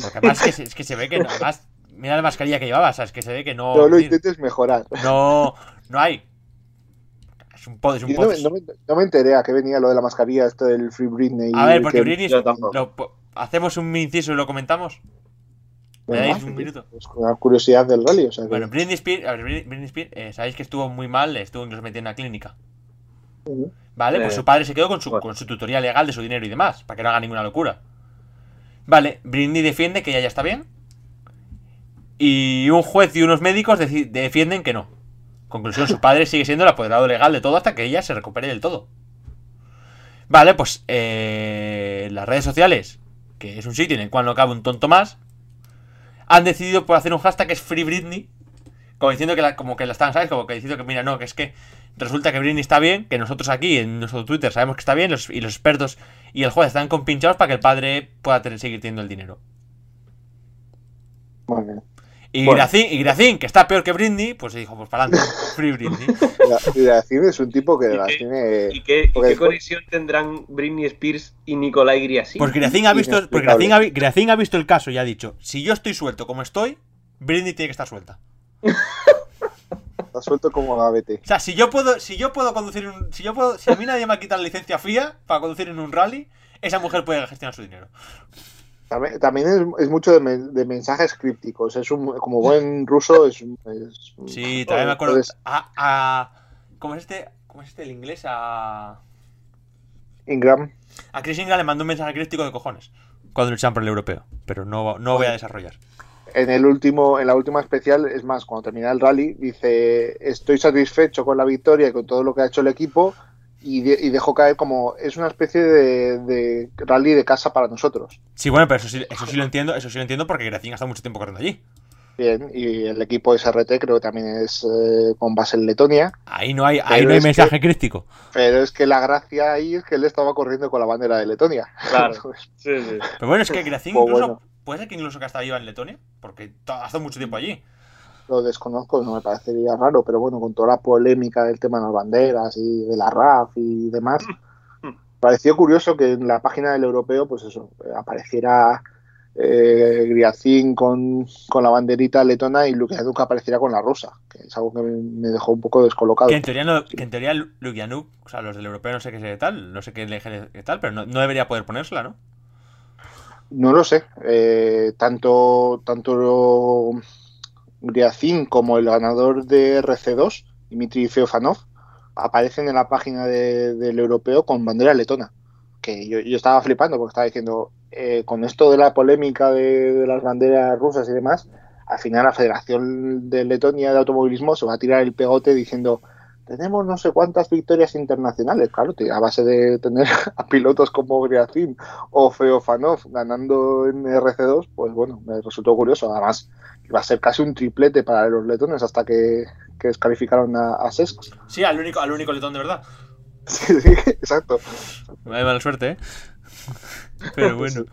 Porque además es que, se- es que se ve que. no- Además, mira la mascarilla que llevaba, o sea, es que se ve que no. No lo decir, intentes mejorar. no, no hay. Es un pod, es un Yo no, me- no me, no me enteré a qué venía lo de la mascarilla, esto del Free Britney. A ver, porque que- Britney. Lo hacemos un inciso y lo comentamos. ¿Me dais un minuto? pues con la curiosidad del rally. O sea que- Bueno, Britney Spears, a ver, Britney Spears, eh, sabéis que estuvo muy mal, estuvo incluso metida en una clínica. Vale, pues Eh, su padre se quedó con su, bueno. con su tutoría legal de su dinero y demás, para que no haga ninguna locura. Vale, Britney defiende que ella ya está bien. Y un juez y unos médicos defienden que no. Conclusión, su padre sigue siendo el apoderado legal de todo hasta que ella se recupere del todo. Vale, pues eh, las redes sociales, que es un sitio en el cual no cabe un tonto más, han decidido por hacer un hashtag que es Free Britney. Como diciendo que la, como que la están, ¿sabes? Como que diciendo que mira, no, que es que resulta que Britney está bien, que nosotros aquí en nuestro Twitter sabemos que está bien, y los expertos y el juez están compinchados para que el padre pueda seguir teniendo el dinero. Muy bien. Y Bueno. Gracín, y Gracín, que está peor que Britney, pues se dijo, pues para adelante, Free Britney. Cine es un tipo que ¿Y las qué- tiene. ¿Y qué, y porque qué después- conexión tendrán Britney Spears y Nicolai Griasi? Pues Gracín ha visto, pues Inexplicable. Gracín ha, vi- Gracín ha visto el caso y ha dicho, si yo estoy suelto como estoy, Britney tiene que estar suelta. Está suelto como gavete. O sea, si yo puedo, si yo puedo conducir un, si yo puedo, si a mí nadie me ha quitado la licencia FIA para conducir en un rally, esa mujer puede gestionar su dinero. También, también es, es mucho de, men- de mensajes crípticos. Es un, como buen ruso, es, un- es un- Sí, también me acuerdo. Entonces, A, a- ¿Cómo es este? ¿Cómo es este el inglés? A. Ingram. A Chris Ingram le mandó un mensaje crítico de cojones cuando luchaban por el europeo. Pero no, no voy a desarrollar. En el último, en la última especial, es más, cuando termina el rally, dice estoy satisfecho con la victoria y con todo lo que ha hecho el equipo. Y, de- y dejó caer como es una especie de, de rally de casa para nosotros. Sí, bueno, pero eso sí, eso sí lo entiendo, eso sí lo entiendo porque Gracín ha estado mucho tiempo corriendo allí. Bien, y el equipo SRT creo que también es eh, con base en Letonia. Ahí no hay, ahí no hay es que- mensaje crítico. Pero es que la gracia ahí es que él estaba corriendo con la bandera de Letonia. Claro. Entonces, Sí, sí. Pero bueno, es que Gracín Pues incluso. bueno. Puede ser que incluso que hasta viva en Letonia, porque ha estado mucho tiempo allí. Lo desconozco, no me parecería raro, pero bueno, con toda la polémica del tema de las banderas y de la RAF y demás, pareció curioso que en la página del europeo, pues eso, apareciera eh, Griacín con, con la banderita letona y Lukianuk apareciera con la rusa, que es algo que me, dejó un poco descolocado. Que en teoría, no, que en teoría Lukianuk, o sea, los del europeo no sé qué sé tal, no sé qué eje qué tal, pero no, no debería poder ponérsela, ¿no? No lo sé, eh, tanto, tanto Griacín como el ganador de RC2, Dmitry Feofanov, aparecen en la página de- del europeo con bandera letona. Que yo, estaba flipando porque estaba diciendo, eh, con esto de la polémica de, las banderas rusas y demás, al final la Federación de Letonia de Automovilismo se va a tirar el pegote diciendo, tenemos no sé cuántas victorias internacionales, claro, a base de tener a pilotos como Griacín o Feofanov ganando en RC2, pues bueno, me resultó curioso. Además, iba a ser casi un triplete para los letones hasta que, que descalificaron a, a Sesks. Sí, al único, al único letón de verdad. Sí, sí, exacto. Vaya mala suerte, ¿eh? Pero bueno.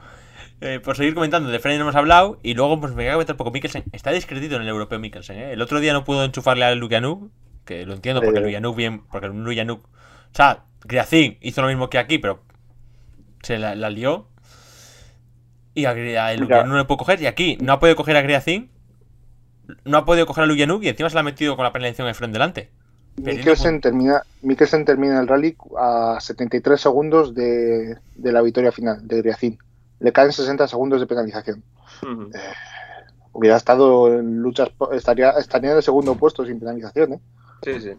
Eh, por seguir comentando, de Frey no hemos hablado y luego pues me voy a comentar un poco Mikkelsen. Está discredido en el europeo Mikkelsen, ¿eh? El otro día no pudo enchufarle a Lukianuk, que lo entiendo porque Eh. Lukianuk bien, porque Lukianuk, o sea, Griazin hizo lo mismo que aquí, pero se la, la lió. Y a, a Lukianuk no le puede coger y aquí no ha podido coger a Griazin, no ha podido coger a Lukianuk y encima se la ha metido con la penalización de frente delante. Mikkelsen termina, Mikkelsen termina el rally a 73 segundos de, de la victoria final de Griacín. Le caen 60 segundos de penalización. Ujú. Hubiera estado en luchas, po- estaría, estaría en el segundo puesto sin penalización, ¿eh? Sí, sí.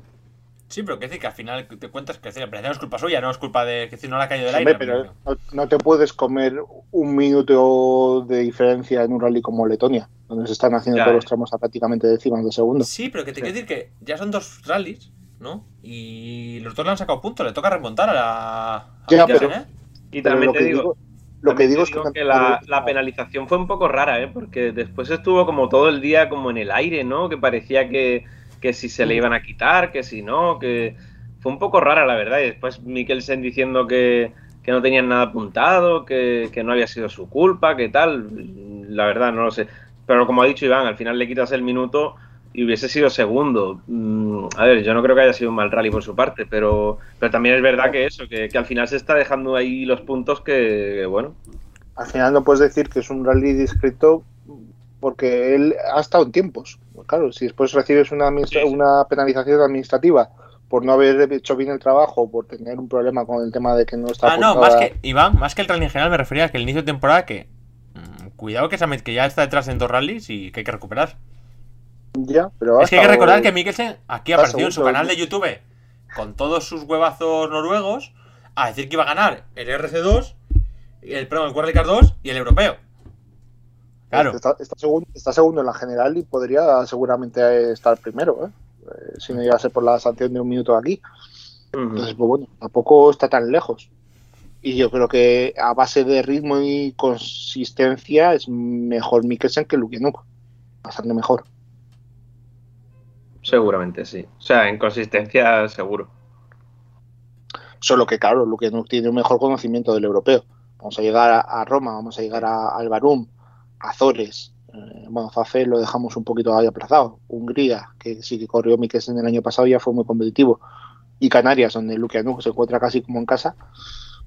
Sí, pero que decir que al final te cuentas que decir, la penalización es culpa suya, no es culpa de que decir, no la ha caído del aire. pero no, no te puedes comer un minuto de diferencia en un rally como Letonia, donde se están haciendo Ya, todos eh. los tramos a prácticamente décimas de segundo. Sí, pero que te Sí. quiero decir que ya son dos rallies, ¿no? Y los dos le han sacado puntos, le toca remontar a la. a Ya, pero- ¿eh? Y Pero también lo te que digo, digo, lo que digo es que, digo no que la, la penalización fue un poco rara, ¿eh? Porque después estuvo como todo el día como en el aire, ¿no? Que parecía que, que si se le iban a quitar, que si no, que fue un poco rara la verdad. Y después Mikkelsen diciendo que, que no tenían nada apuntado, que, que no había sido su culpa, que tal. La verdad, no lo sé. Pero como ha dicho Iván, al final le quitas el minuto y hubiese sido segundo. Mm, a ver, yo no creo que haya sido un mal rally por su parte, pero, pero también es verdad que eso, que, que al final se está dejando ahí los puntos que, que, bueno, al final no puedes decir que es un rally discreto porque él ha estado en tiempos. Claro, si después recibes una, una penalización administrativa por no haber hecho bien el trabajo, por tener un problema con el tema de que no está Ah, no, más que, Iván, más que el rally en general me refería a que el inicio de temporada que. mm, cuidado que, se ha met- que ya está detrás en dos rallies y que hay que recuperar. Ya, pero Es que hay que recordar que Mikkelsen aquí apareció en su canal de YouTube con todos sus huevazos noruegos a decir que iba a ganar el RC2, el, perdón, el World Rally 2 y el europeo. Claro. Está, está segundo, está segundo en la general y podría seguramente estar primero, ¿eh? Eh, si no llega a ser por la sanción de un minuto aquí. Entonces, pues bueno, tampoco está tan lejos. Y yo creo que a base de ritmo y consistencia es mejor Mikkelsen que Lukianuk. Bastante mejor. Seguramente sí. O sea, en consistencia seguro. Solo que, claro, Lukianuk tiene un mejor conocimiento del europeo. Vamos a llegar a, a Roma, vamos a llegar a Albarum, Azores. Eh, bueno, Fafe lo dejamos un poquito ahí aplazado. Hungría, que sí que corrió Mikkelsen el año pasado, ya fue muy competitivo. Y Canarias, donde Lukianuk se encuentra casi como en casa.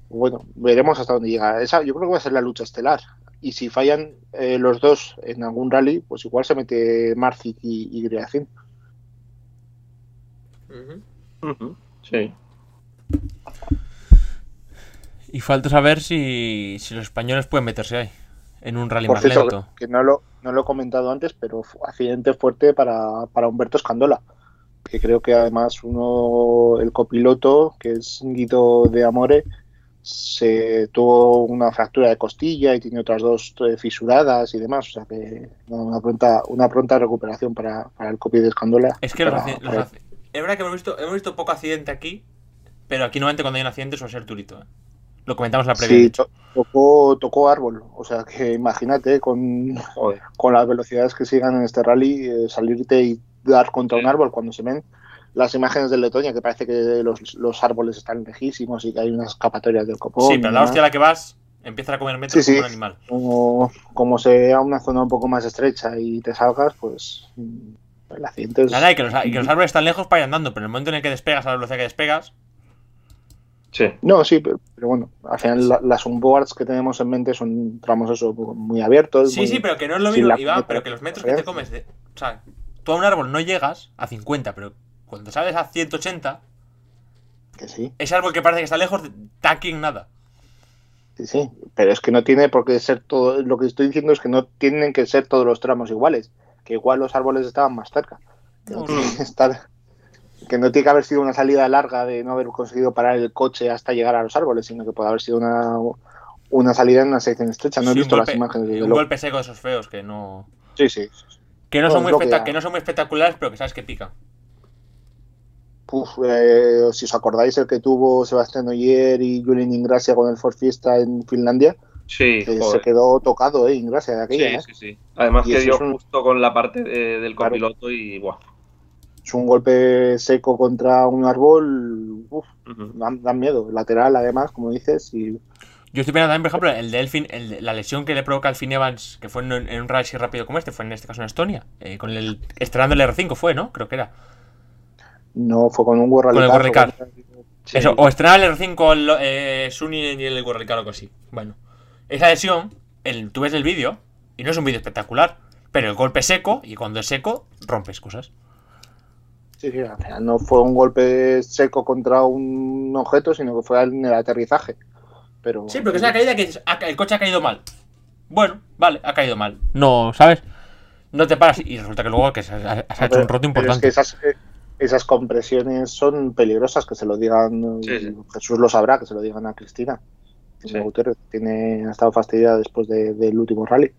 Bueno, veremos hasta dónde llega. Esa, yo creo que va a ser la lucha estelar. Y si fallan eh, los dos en algún rally, pues igual se mete Marcic y, y Griacin. Sí. Y falta saber si, si los españoles pueden meterse ahí. En un rally Por más cierto, lento. que no lo, no lo he comentado antes, pero accidente fuerte para, para Humberto Escandola. Que creo que además uno, el copiloto, que es Guido de Amore, se tuvo una fractura de costilla y tiene otras dos eh, fisuradas y demás. O sea que una pronta, una pronta recuperación para, para el copy de Escandola. Es que los, Para- los para- Es verdad que hemos visto, hemos visto poco accidente aquí, pero aquí normalmente cuando hay un accidente suele ser turito. ¿eh? Lo comentamos en la previa. Sí, tocó, tocó árbol. O sea que imagínate con, Joder. con las velocidades que sigan en este rally, eh, salirte y dar contra un árbol cuando se ven las imágenes de Letonia, que parece que los, los árboles están lejísimos y que hay unas escapatorias del copón. Sí, pero la hostia a la que vas empieza a comer metros Sí, sí. como un animal. Como, como sea una zona un poco más estrecha y te salgas, pues mm, el accidente es... Nada, y que, los, y que los árboles están lejos para ir andando, pero en el momento en el que despegas a la velocidad que despegas, Sí. No, sí, pero, pero bueno, al final la- las onboards que tenemos en mente son tramos eso muy abiertos. Sí, muy- sí, pero que no es lo mismo, Iván, pero que los metros que te comes de. O sea, tú a un árbol no llegas a 50, pero cuando sales a 180, Que sí, ese árbol que parece que está lejos, está aquí en nada. sí, sí, pero es que no tiene por qué ser todo, lo que estoy diciendo es que no tienen que ser todos los tramos iguales, que igual los árboles estaban más cerca. No, No, estar- que no tiene que haber sido una salida larga de no haber conseguido parar el coche hasta llegar a los árboles, sino que puede haber sido una, una salida en una sección estrecha. No he Sí, visto golpe- las imágenes. desde Un golpe seco de esos feos que no. Sí, sí. Que no, son muy que espectac- hay. que no son muy espectaculares, pero que sabes que pican. Uf, eh, si os acordáis el que tuvo Sebastián Oyer y Julien Ingracia con el Ford Fiesta en Finlandia, Sí, que se joder. quedó tocado, eh, Ingracia de aquella. Sí, ¿eh? sí, sí. Además Y que dio un- justo con la parte de- del Claro. copiloto y buah. Es un golpe seco contra un árbol, uf, dan, dan miedo. Lateral, además, como dices, y Yo estoy pensando también, por ejemplo, el de Elfin, el de- la lesión que le provoca al Finn Evans, que fue en, en un rally rápido como este, fue en este caso en Estonia, eh, con el estrenando el R5 fue, ¿no? Creo que era. no fue con un World Con el Car, World Sí. Eso, o estrenar el R5 el, eh, Sunny y el World Car o algo así. Bueno, esa lesión, el, tú ves el vídeo, y no es un vídeo espectacular, pero el golpe es seco, y cuando es seco, rompes cosas. Sí, sí, al final no fue un golpe seco contra un objeto, sino que fue en el aterrizaje. Pero, Sí, pero que es una caída que dices, "Ah, el coche ha caído mal. Bueno, vale, ha caído mal. No, ¿sabes? No te paras y resulta que luego que se ha, se ha hecho Pero- un roto pero importante. Es que esas, eh, esas compresiones son peligrosas, que se lo digan, Sí, sí. Jesús lo sabrá, que se lo digan a Cristina. Sí. Gutiérrez tiene, ha estado fastidiada después de- del último rally.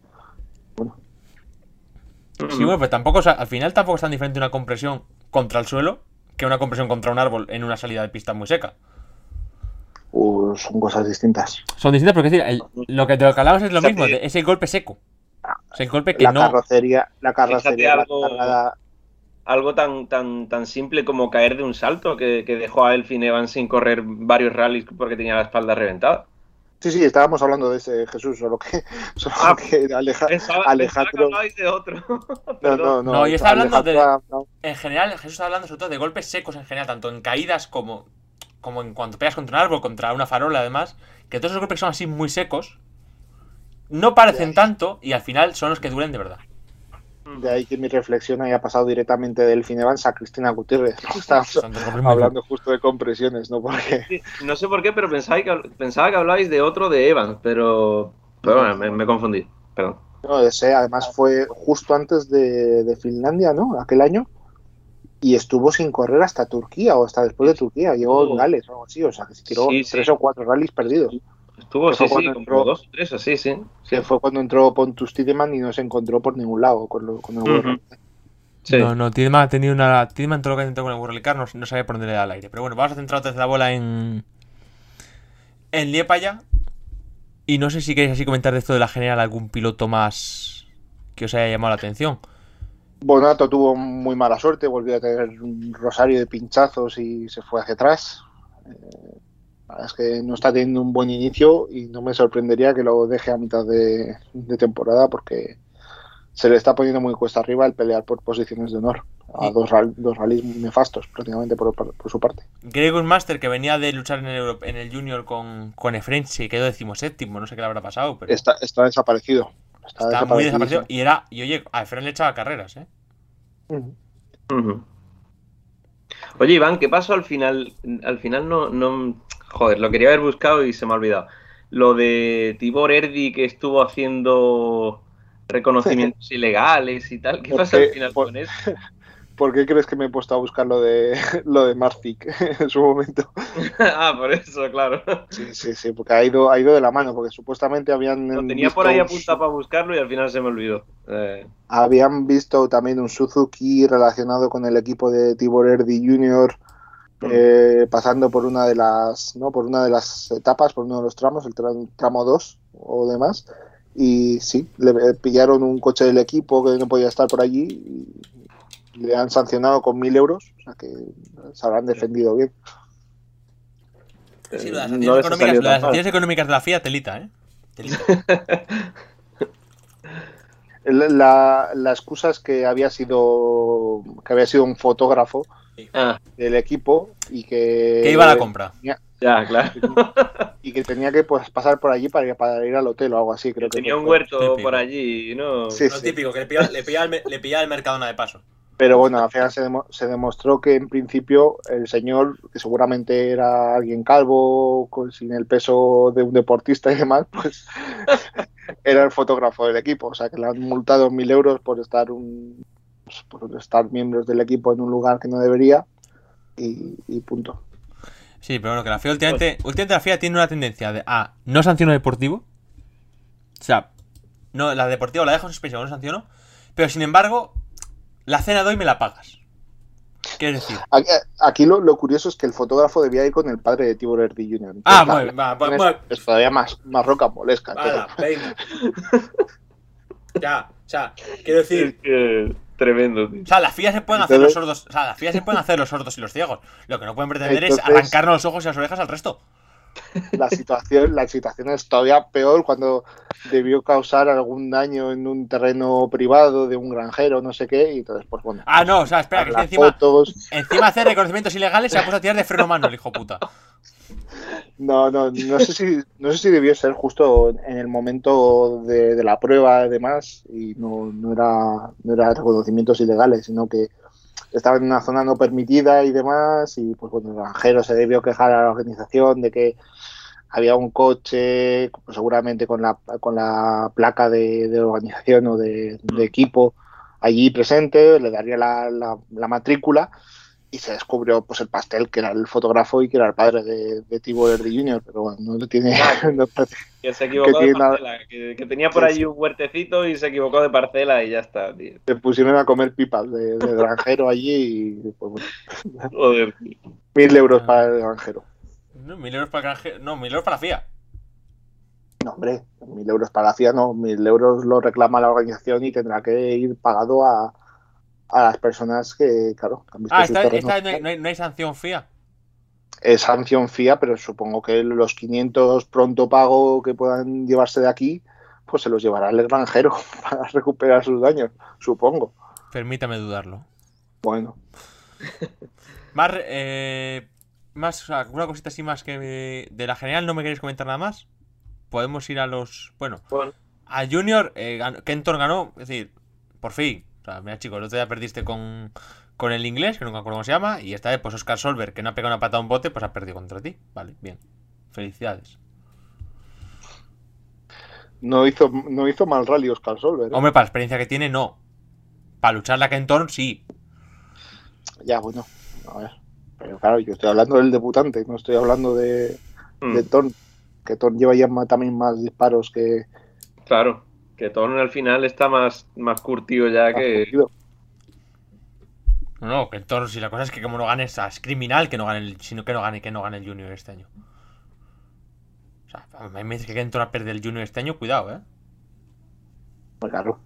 Sí, bueno, pues tampoco, o sea, al final tampoco es tan diferente una compresión contra el suelo que una compresión contra un árbol en una salida de pista muy seca. Uh, son cosas distintas. Son distintas porque es decir, el- lo que te hablamos es lo O sea, mismo, que- de ese golpe seco. Ese golpe que La no. carrocería, la carrocería, la algo- cargada- Algo tan, tan, tan simple como caer de un salto que, que dejó a Elfin Evans sin correr varios rallies porque tenía la espalda reventada. Sí, sí, estábamos hablando de ese Jesús, solo que, solo Ah, que Aleja- Pensaba, pensaba que Alejandro. de otro. No, no, no. No, yo estaba hablando de- Alejandro no. En general, Jesús está hablando sobre todo de golpes secos en general, tanto en caídas como, como en cuanto pegas contra un árbol, contra una farola, además. Que todos esos golpes que son así muy secos. No parecen tanto y al final son los que duelen de verdad. De ahí que mi reflexión haya pasado directamente del Elfin Evans a Cristina Gutiérrez. Estábamos golpes muy hablando justo de compresiones, ¿no? Porque Sí, No sé por qué, pero pensaba que, pensaba que hablabais de otro de Evans, pero, pero bueno, me, me confundí. Perdón. no, ese además fue justo antes de, de Finlandia, ¿no? Aquel año. Y estuvo sin correr hasta Turquía o hasta después de Turquía. Llegó Oh. Gales o algo así. O sea, que se tiró Sí, sí. tres o cuatro rallies perdidos. Estuvo, sí, sí, como entró- dos o tres así, sí. Que fue cuando entró Pontus Tideman y no se encontró por ningún lado con, lo- con el. Sí. No, no, Tidman ha tenido una. Tidman todo lo que ha intentado con el World Car no, no sabía por dónde le da al aire. Pero bueno, vamos a centrar otra vez la bola en. En Liepaya. Y no sé si queréis así comentar de esto de la general algún piloto más que os haya llamado la atención. Bonato tuvo muy mala suerte, volvió a tener un rosario de pinchazos y se fue hacia atrás. Eh, es que no está teniendo un buen inicio y no me sorprendería que lo deje a mitad de, de temporada porque se le está poniendo muy cuesta arriba el pelear por posiciones de honor a dos, dos rallies nefastos prácticamente por, por- por su parte. Gregor Master, que venía de luchar en el, Euro- en el Junior con, con Efren, se quedó decimoséptimo. No sé qué le habrá pasado, pero Está, está desaparecido. Está, está muy desaparecido. Y era. Y oye, a Efren le echaba carreras, ¿eh? Oye, Iván, ¿qué pasó al final? Al final no, no. Joder, lo quería haber buscado y se me ha olvidado. Lo de Tibor Erdi que estuvo haciendo reconocimientos ilegales y tal. ¿Qué ¿Por pasa qué? al final Por- con eso? ¿Por qué crees que me he puesto a buscar lo de, lo de Marzik en su momento? ah, por eso, claro. Sí, sí, sí, porque ha ido, ha ido de la mano, porque supuestamente habían Lo tenía por ahí un apuntado para buscarlo y al final se me olvidó. Eh, Habían visto también un Suzuki relacionado con el equipo de Tibor Erdi Jr. eh, pasando por una de las, ¿no? Por una de las etapas, por uno de los tramos, el tra- tramo 2 o demás. Y sí, le eh, pillaron un coche del equipo que no podía estar por allí y le han sancionado con mil euros, o sea que se habrán defendido bien. Sí, de las no sanciones, ha económicas, de las tan mal. sanciones económicas de la FIA, telita, ¿eh? Telita. El- La, la excusa es que había sido que había sido un fotógrafo Ah, del equipo y que que iba a la compra. ya, claro. y que tenía que pues, pasar por allí para ir, para ir al hotel o algo así creo que Tenía un huerto típico. por allí, ¿no? Sí, Lo sí. típico, que le pillaba, le pillaba el, le pillaba el Mercadona de paso. pero bueno al final se, demo- se demostró que en principio el señor que seguramente era alguien calvo con, sin el peso de un deportista y demás pues era el fotógrafo del equipo o sea que le han multado mil euros por estar un pues, por estar miembros del equipo en un lugar que no debería y, y punto Sí, pero bueno, que la FIA últimamente, últimamente la FIA tiene una tendencia de A, no sanciono deportivo. O sea, no, la deportiva la dejo en suspensión, no sanciono. Pero sin embargo, la cena de hoy me la pagas. ¿Qué decir? Aquí, aquí lo, lo curioso es que el fotógrafo debía ir con el padre de Tibor Erdi Jr. Ah, bueno, va, va, es, va. es todavía más, más rocambolesca. Hala, venga. Ya, o sea, quiero Es decir, que- Tremendo, tío. O sea, las FIA se pueden hacer los sordos. O sea, las FIA se pueden hacer los sordos y los ciegos. Lo que no pueden pretender es arrancarnos los ojos y las orejas al resto. La situación, la situación es todavía peor cuando debió causar algún daño en un terreno privado de un granjero, no sé qué, y entonces, pues bueno. Ah, no, o sea, espera, que encima, fotos. encima hacer reconocimientos ilegales se ha puesto a tirar de freno a mano el hijo puta. No, no, no sé si, no sé si debió ser justo en el momento de, la prueba y demás, y no, no era, no era reconocimientos ilegales, sino que estaba en una zona no permitida y demás, y pues bueno, el granjero se debió quejar a la organización de que había un coche, seguramente con la, con la placa de, organización o de, equipo allí presente, le daría la matrícula y se descubrió pues el pastel que era el fotógrafo y que era el padre de, de Tibor Erdi Jr., pero bueno, no le tiene... no Que se equivocó Que de parcela. Que, que tenía por Sí, allí sí. un huertecito y se equivocó de parcela y ya está, tío. se pusieron a comer pipas de, de granjero allí y pues, bueno, Joder. mil euros para el granjero. No, mil euros para el granjero. No, mil euros para la FIA. No, hombre, mil euros para la FIA no, mil euros lo reclama la organización y tendrá que ir pagado a, a las personas que, claro, han visto Ah, sus esta, esta no, hay, no hay- no hay sanción FIA. Es sanción FIA, pero supongo que los 500 pronto pago que puedan llevarse de aquí, pues se los llevará el granjero para recuperar sus daños, supongo. Permítame dudarlo. Bueno, Más, eh, más, o sea, alguna cosita así más que de la general no me queréis comentar nada más. Podemos ir a los, bueno, Bueno, a Junior, eh, ganó- Kenton ganó, es decir, por fin. Sea, mira chicos, el otro día perdiste con, con el inglés, que nunca acuerdo cómo se llama, y esta vez pues Oscar Solver, que no ha pegado una patada a un bote, pues ha perdido contra ti. Vale, bien. Felicidades. no hizo, no hizo mal rally Oscar Solver. ¿eh? Hombre, para la experiencia que tiene, no. Para luchar la Kenton, sí. Ya, bueno, a ver. Pero claro, yo estoy hablando del debutante, no estoy hablando de, mm, de Ton. Que Ton lleva ya también más disparos que. claro. Que Ton al final está más, más curtido ya que. No, no, Kenton, si la cosa es que como no ganes, o sea, es criminal que no gane el, sino que no gane, que no gane el Junior este año. O sea, a mí me dices que Kenton ha perdido el Junior este año, cuidado, eh. Pues claro.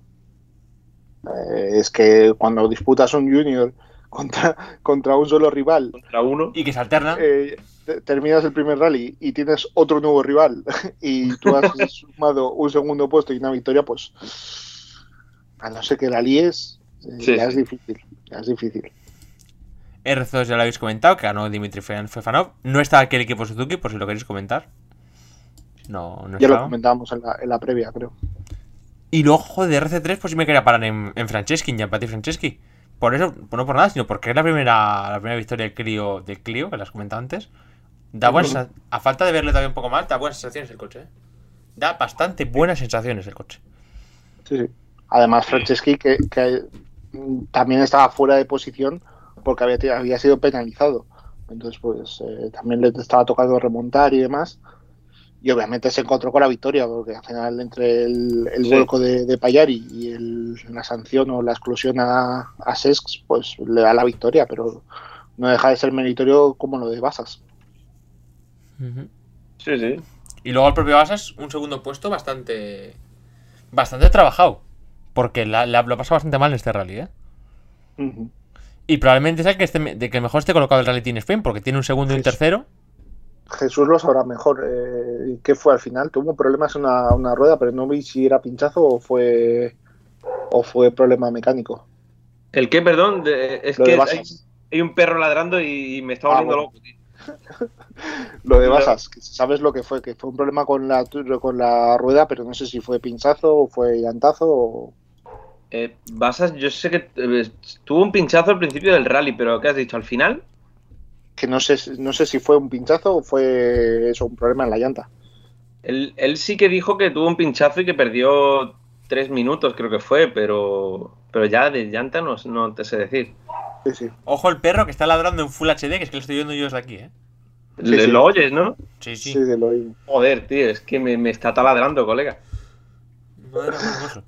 Eh, es que cuando disputas un junior contra, contra un solo rival, Contra uno. Y que se alternan. eh, te- terminas el primer rally y tienes otro nuevo rival y tú has sumado un segundo puesto y una victoria, pues a no ser que la líes, eh, Sí, ya sí. es difícil. Ya es difícil. R2 ya lo habéis comentado, que ganó Dimitri Fe- Fefanov. No está aquí el equipo Suzuki, por si lo queréis comentar. No, no Ya lo comentábamos en la, en la previa, creo. Y luego, joder, RC3, pues sí me quería parar en, en Franceschi, en Gianpati Franceschi. Por eso, pues no por nada, sino porque es la primera, la primera victoria del Clio, del Clio, que las comentado antes. Da buenas, a falta de verle todavía un poco más, da buenas sensaciones el coche, ¿eh? Da bastante buenas sensaciones el coche. Sí, sí. Además, Franceschi, que, que, también estaba fuera de posición porque había, había sido penalizado. Entonces, pues eh, también le estaba tocando remontar y demás. Y obviamente se encontró con la victoria, porque al final, entre el, el Sí. vuelco de, de Payari y el- la sanción o la exclusión a, a Sesks, pues le da la victoria, pero no deja de ser meritorio como lo de Basas. Sí, sí. Y luego el propio Basas, un segundo puesto bastante. bastante trabajado. Porque la, la- lo pasa bastante mal en este rally, ¿eh? Y probablemente sea que, esté, de que mejor esté colocado el Rally Team Spain, porque tiene un segundo y un tercero. Jesús lo sabrá mejor. Eh, ¿Qué fue al final? Tuvo problemas en una, una rueda, pero no vi si era pinchazo o fue o fue problema mecánico. ¿El qué, perdón? De- es Lo que de hay, un perro ladrando y, me está Ah, volviendo bueno. loco, tío. Lo de Basas, que sabes lo que fue, que fue un problema con la con la rueda, pero no sé si fue pinchazo o fue llantazo o Eh, Basas, yo sé que eh, tuvo un pinchazo al principio del rally, pero ¿qué has dicho? ¿Al final? que no sé no sé si fue un pinchazo o fue eso, un problema en la llanta. Él, él sí que dijo que tuvo un pinchazo y que perdió tres minutos, creo que fue, pero, pero ya de llanta no, no te sé decir. Sí, sí. Ojo el perro que está ladrando en Full HD, que es que lo estoy viendo yo desde aquí, ¿eh? Sí, Le- sí. Lo oyes, ¿no? Sí, sí. Lo. Joder, tío, es que me, me está taladrando, colega.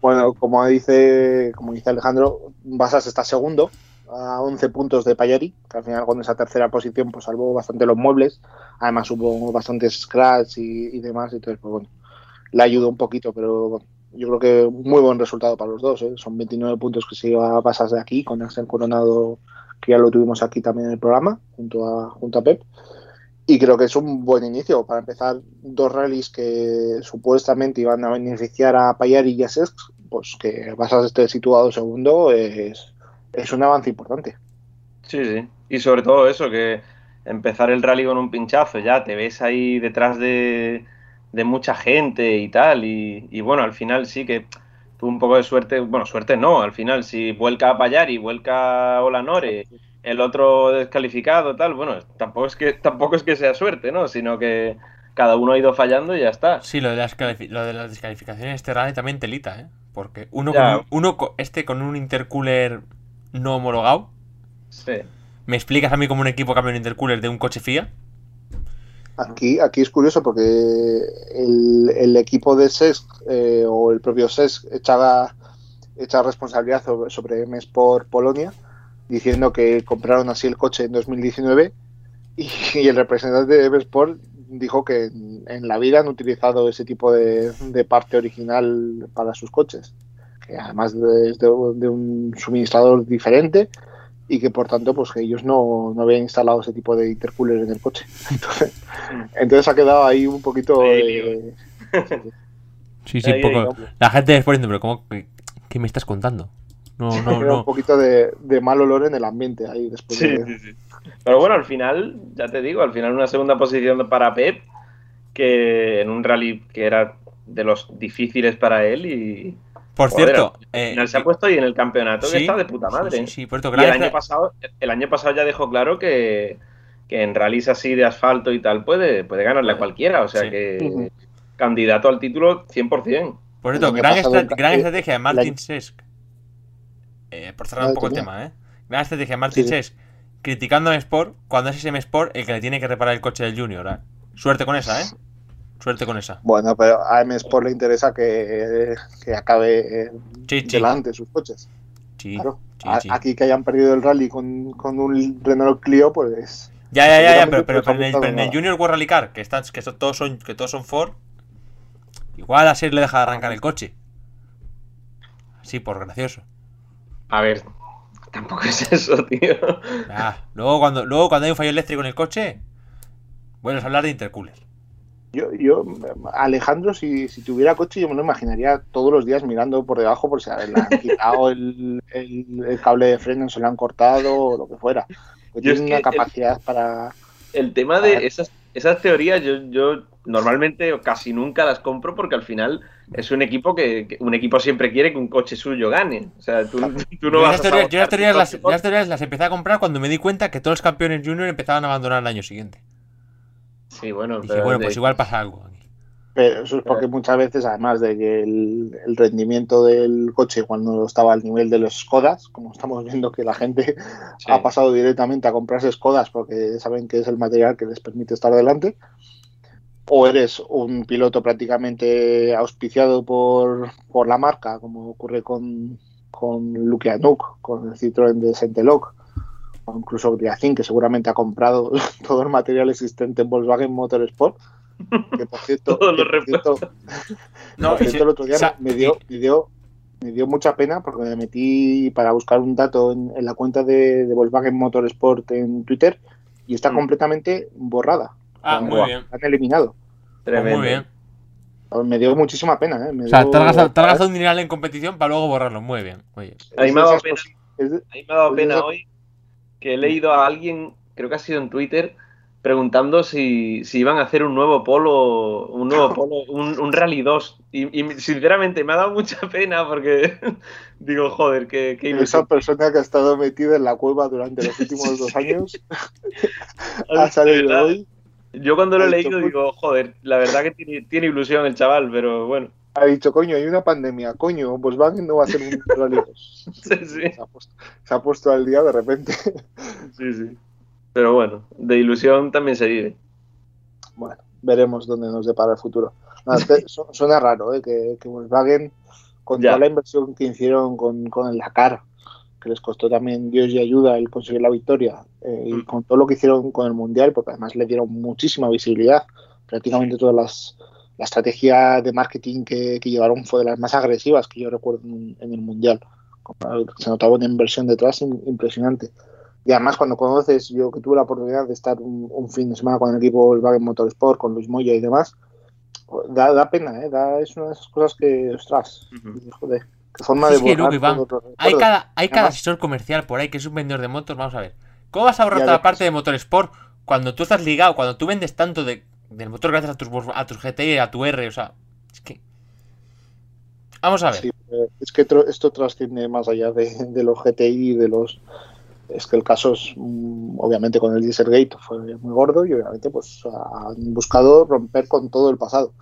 Bueno, como dice, como dice Alejandro, Basas está segundo a 11 puntos de Payari, que al final con esa tercera posición pues salvó bastante los muebles. Además hubo bastantes scratch y, y demás, entonces pues bueno, le ayudó un poquito, pero bueno, yo creo que muy buen resultado para los dos. ¿eh? Son 29 puntos que se lleva a pasar de aquí, con Axel Coronado, que ya lo tuvimos aquí también en el programa, junto a, junto a Pep. Y creo que es un buen inicio para empezar dos rallies que supuestamente iban a beneficiar a Payar y Yasesk, pues que Basas esté situado segundo es, es un avance importante. Sí, sí. Y sobre todo eso, que empezar el rally con un pinchazo, ya te ves ahí detrás de, de mucha gente y tal. Y, y, bueno, al final sí que tuvo un poco de suerte. Bueno, suerte no, al final si vuelca a Payar y vuelca a Olanore el otro descalificado, tal, bueno, tampoco es que tampoco es que sea suerte, ¿no? Sino que cada uno ha ido fallando y ya está. Sí, lo de las, lo de las descalificaciones este rally también telita, ¿eh? Porque uno, con un, uno este con un intercooler no homologado. Sí. ¿Me explicas a mí cómo un equipo cambia un intercooler de un coche FIA? Aquí, aquí es curioso porque el, el equipo de SESC eh, o el propio SESC echaba, echaba responsabilidad sobre, sobre M Sport Polonia diciendo que compraron así el coche en 2019 y, y el representante de M-Sport dijo que en, en, la vida han utilizado ese tipo de, de, parte original para sus coches, que además de, de, de, un suministrador diferente y que por tanto pues que ellos no, no habían instalado ese tipo de intercooler en el coche. Entonces, entonces ha quedado ahí un poquito de... Sí, sí, un poco... La gente es poniendo, pero ¿cómo, ¿qué me estás contando? No, no, no. un poquito de, de, mal olor en el ambiente ahí después. Sí, de... sí, sí. Pero bueno, al final, ya te digo, al final una segunda posición para Pep, que en un rally que era de los difíciles para él y... Por joder, cierto, al final eh, se ha puesto ahí en el campeonato sí, que está de puta madre. Sí, sí, por cierto, y el año, pasado, el año pasado ya dejó claro que, que en rallies así de asfalto y tal puede, puede ganarle a cualquiera, o sea sí. que uh -huh. candidato al título 100%. Por cierto, gran, estra gran estrategia de Martin Sesc eh, por cerrar un poco el tema, ¿eh? Gran estrategia, Martin sí. es criticando a Sport cuando es SM Sport el que le tiene que reparar el coche del Junior. ¿eh? Suerte con esa, ¿eh? Suerte con esa. Bueno, pero a M Sport le interesa que, que acabe sí, delante sus coches. Sí, claro. sí, Aquí que hayan perdido el rally con, con un Renault Clio, pues. Ya, ya, ya, ya pero, pero, pero, en el, pero, en el, Junior World Rally Car, que, están, que, todos son, que todos son Ford, igual así le deja de arrancar el coche. Sí, por gracioso. A ver, tampoco es eso, tío. Ah, luego, cuando, luego cuando hay un fallo eléctrico en el coche, vuelves a hablar de intercooler. Yo, yo Alejandro, si, si, tuviera coche, yo me lo imaginaría todos los días mirando por debajo por si le han quitado el, el, el, cable de freno, se lo han cortado o lo que fuera. Pues tiene una capacidad el, para. El tema de esas, esas teorías, yo, yo normalmente o casi nunca las compro porque al final es un equipo que, que, un equipo siempre quiere que un coche suyo gane. O sea, tú, tú no yo vas teorías, a yo las teorías, las, las teorías las empecé a comprar cuando me di cuenta que todos los campeones junior empezaban a abandonar el año siguiente. Sí, bueno, Dije, bueno, pues de... igual pasa algo aquí. Pero eso es porque muchas veces, además de que el, el, rendimiento del coche cuando estaba al nivel de los Skodas, como estamos viendo que la gente sí. ha pasado directamente a comprarse Skodas porque saben que es el material que les permite estar delante, o eres un piloto prácticamente auspiciado por, por la marca, como ocurre con, con Luke Anuk, con el Citroën de Senteloc, o incluso Griacin, que seguramente ha comprado todo el material existente en Volkswagen Motorsport. Que por cierto, Todos los que, por cierto, no, por cierto el otro día me, me, dio, me, dio, me dio mucha pena porque me metí para buscar un dato en, en la cuenta de, de, Volkswagen Motorsport en Twitter y está mm. completamente borrada. Ah, muy o, bien. Han eliminado. Tremendo. Muy bien. Me dio muchísima pena, ¿eh? Me o sea, dio... te has, gastado, te has gastado un dinero en competición para luego borrarlo. Muy bien. Oye. A mí me ha dado pena, a mí me ha dado pena hoy que he leído a alguien, creo que ha sido en Twitter, preguntando si, si, iban a hacer un nuevo polo, un nuevo polo, un, un Rally 2. Y, y, sinceramente me ha dado mucha pena porque digo, joder, que, que Esa persona que ha estado metida en la cueva durante los últimos dos años ha salido hoy. Yo cuando lo he leído digo, joder, la verdad que tiene, tiene, ilusión el chaval, pero bueno. Ha dicho, coño, hay una pandemia, coño, Volkswagen no va a hacer un Rally 2. sí, sí. Se ha, puesto, se ha puesto al día de repente. sí, sí. Pero bueno, de ilusión también se vive. Bueno, veremos dónde nos depara el futuro. Suena raro ¿eh? que, que, Volkswagen, con ya. toda la inversión que hicieron con, con el Dakar, que les costó también Dios y ayuda el conseguir la victoria, eh, y con todo lo que hicieron con el Mundial, porque además le dieron muchísima visibilidad, prácticamente todas las, la estrategia de marketing que, que, llevaron fue de las más agresivas que yo recuerdo en, en el Mundial. Se notaba una inversión detrás impresionante. Y además cuando conoces, yo que tuve la oportunidad de estar un, un fin de semana con el equipo Volkswagen Motorsport, con Luis Moya y demás, da, da pena, ¿eh? Da, es una de esas cosas que, ostras, uh -huh. joder, forma sí, de borrar sí, Iván, Hay cada, hay cada asesor comercial por ahí que es un vendedor de motos, vamos a ver. ¿Cómo vas a borrar toda la parte de Motorsport cuando tú estás ligado, cuando tú vendes tanto de, del motor gracias a tus, a tus GTI, a tu R, o sea, es que... Vamos a ver. Sí, es que esto trasciende más allá de, de los GTI y de los es que el caso es mm, obviamente con el Dieselgate fue muy gordo y obviamente pues han buscado romper con todo el pasado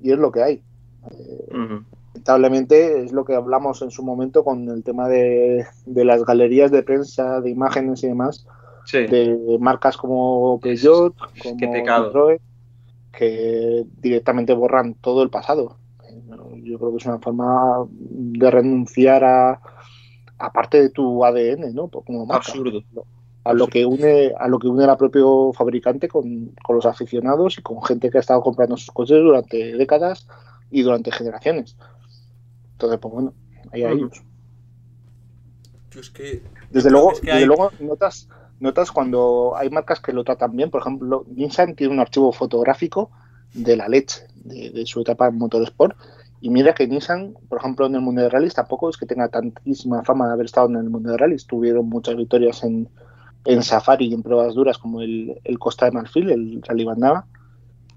y es lo que hay eh, uh -huh. Lamentablemente es lo que hablamos en su momento con el tema de, de las galerías de prensa de imágenes y demás sí. de marcas como Peugeot como Citroën, que directamente borran todo el pasado yo creo que es una forma de renunciar a aparte de tu ADN, ¿no? Como marca, Absurdo. A lo que une, a lo que une al propio fabricante con, con, los aficionados y con gente que ha estado comprando sus coches durante décadas y durante generaciones. Entonces, pues bueno, ahí a ellos. Es que, desde luego, es que desde hay... luego notas, notas cuando hay marcas que lo tratan bien. Por ejemplo, Nissan tiene un archivo fotográfico de la leche de, de su etapa en motorsport y mira que Nissan, por ejemplo, en el mundo de rallies tampoco es que tenga tantísima fama de haber estado en el mundo de rallies. Tuvieron muchas victorias en, en Safari y en pruebas duras como el, el Costa de Marfil, el Rally Bandama.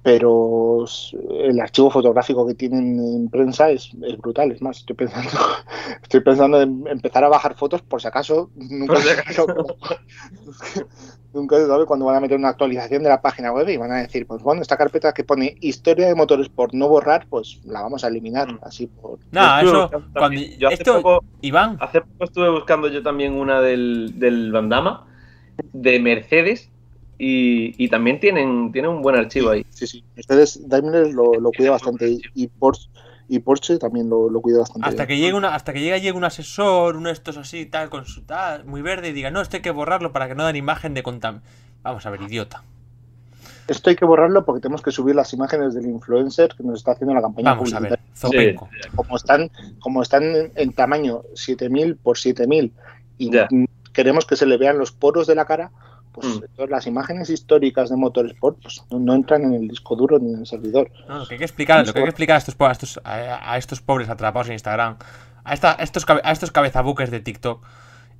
Pero el archivo fotográfico que tienen en prensa es, es brutal. Es más, estoy pensando, estoy pensando en empezar a bajar fotos por si acaso. Nunca, por si acaso. nunca se sabe cuando van a meter una actualización de la página web y van a decir, pues bueno, esta carpeta que pone historia de motores por no borrar, pues la vamos a eliminar. Mm. Así por. No, eso. Cuando, yo hace esto, poco, Iván. Hace poco estuve buscando yo también una del, del Bandama de Mercedes. Y, y, también tienen, tienen un buen archivo ahí. Sí, sí. Mercedes Daimler lo, lo cuida bastante. Y, y Porsche y Porsche también lo, lo cuida bastante. Hasta bien. que llegue una, hasta que llegue, llegue un asesor, uno de estos así, tal, con su tal, muy verde, y diga, no, esto hay que borrarlo para que no den imagen de contam. Vamos a ver, idiota. Esto hay que borrarlo porque tenemos que subir las imágenes del influencer que nos está haciendo la campaña Vamos a ver, Zopenco. Como están, como están en, en tamaño 7000 por 7000 y yeah. queremos que se le vean los poros de la cara, pues mm. las imágenes históricas de Motorsport pues, no, no, entran en el disco duro ni en el servidor. No, lo que hay que explicar, lo que hay que explicar a estos, a estos, a, a estos pobres atrapados en Instagram, a, esta, a, estos, a estos cabezabuques de TikTok,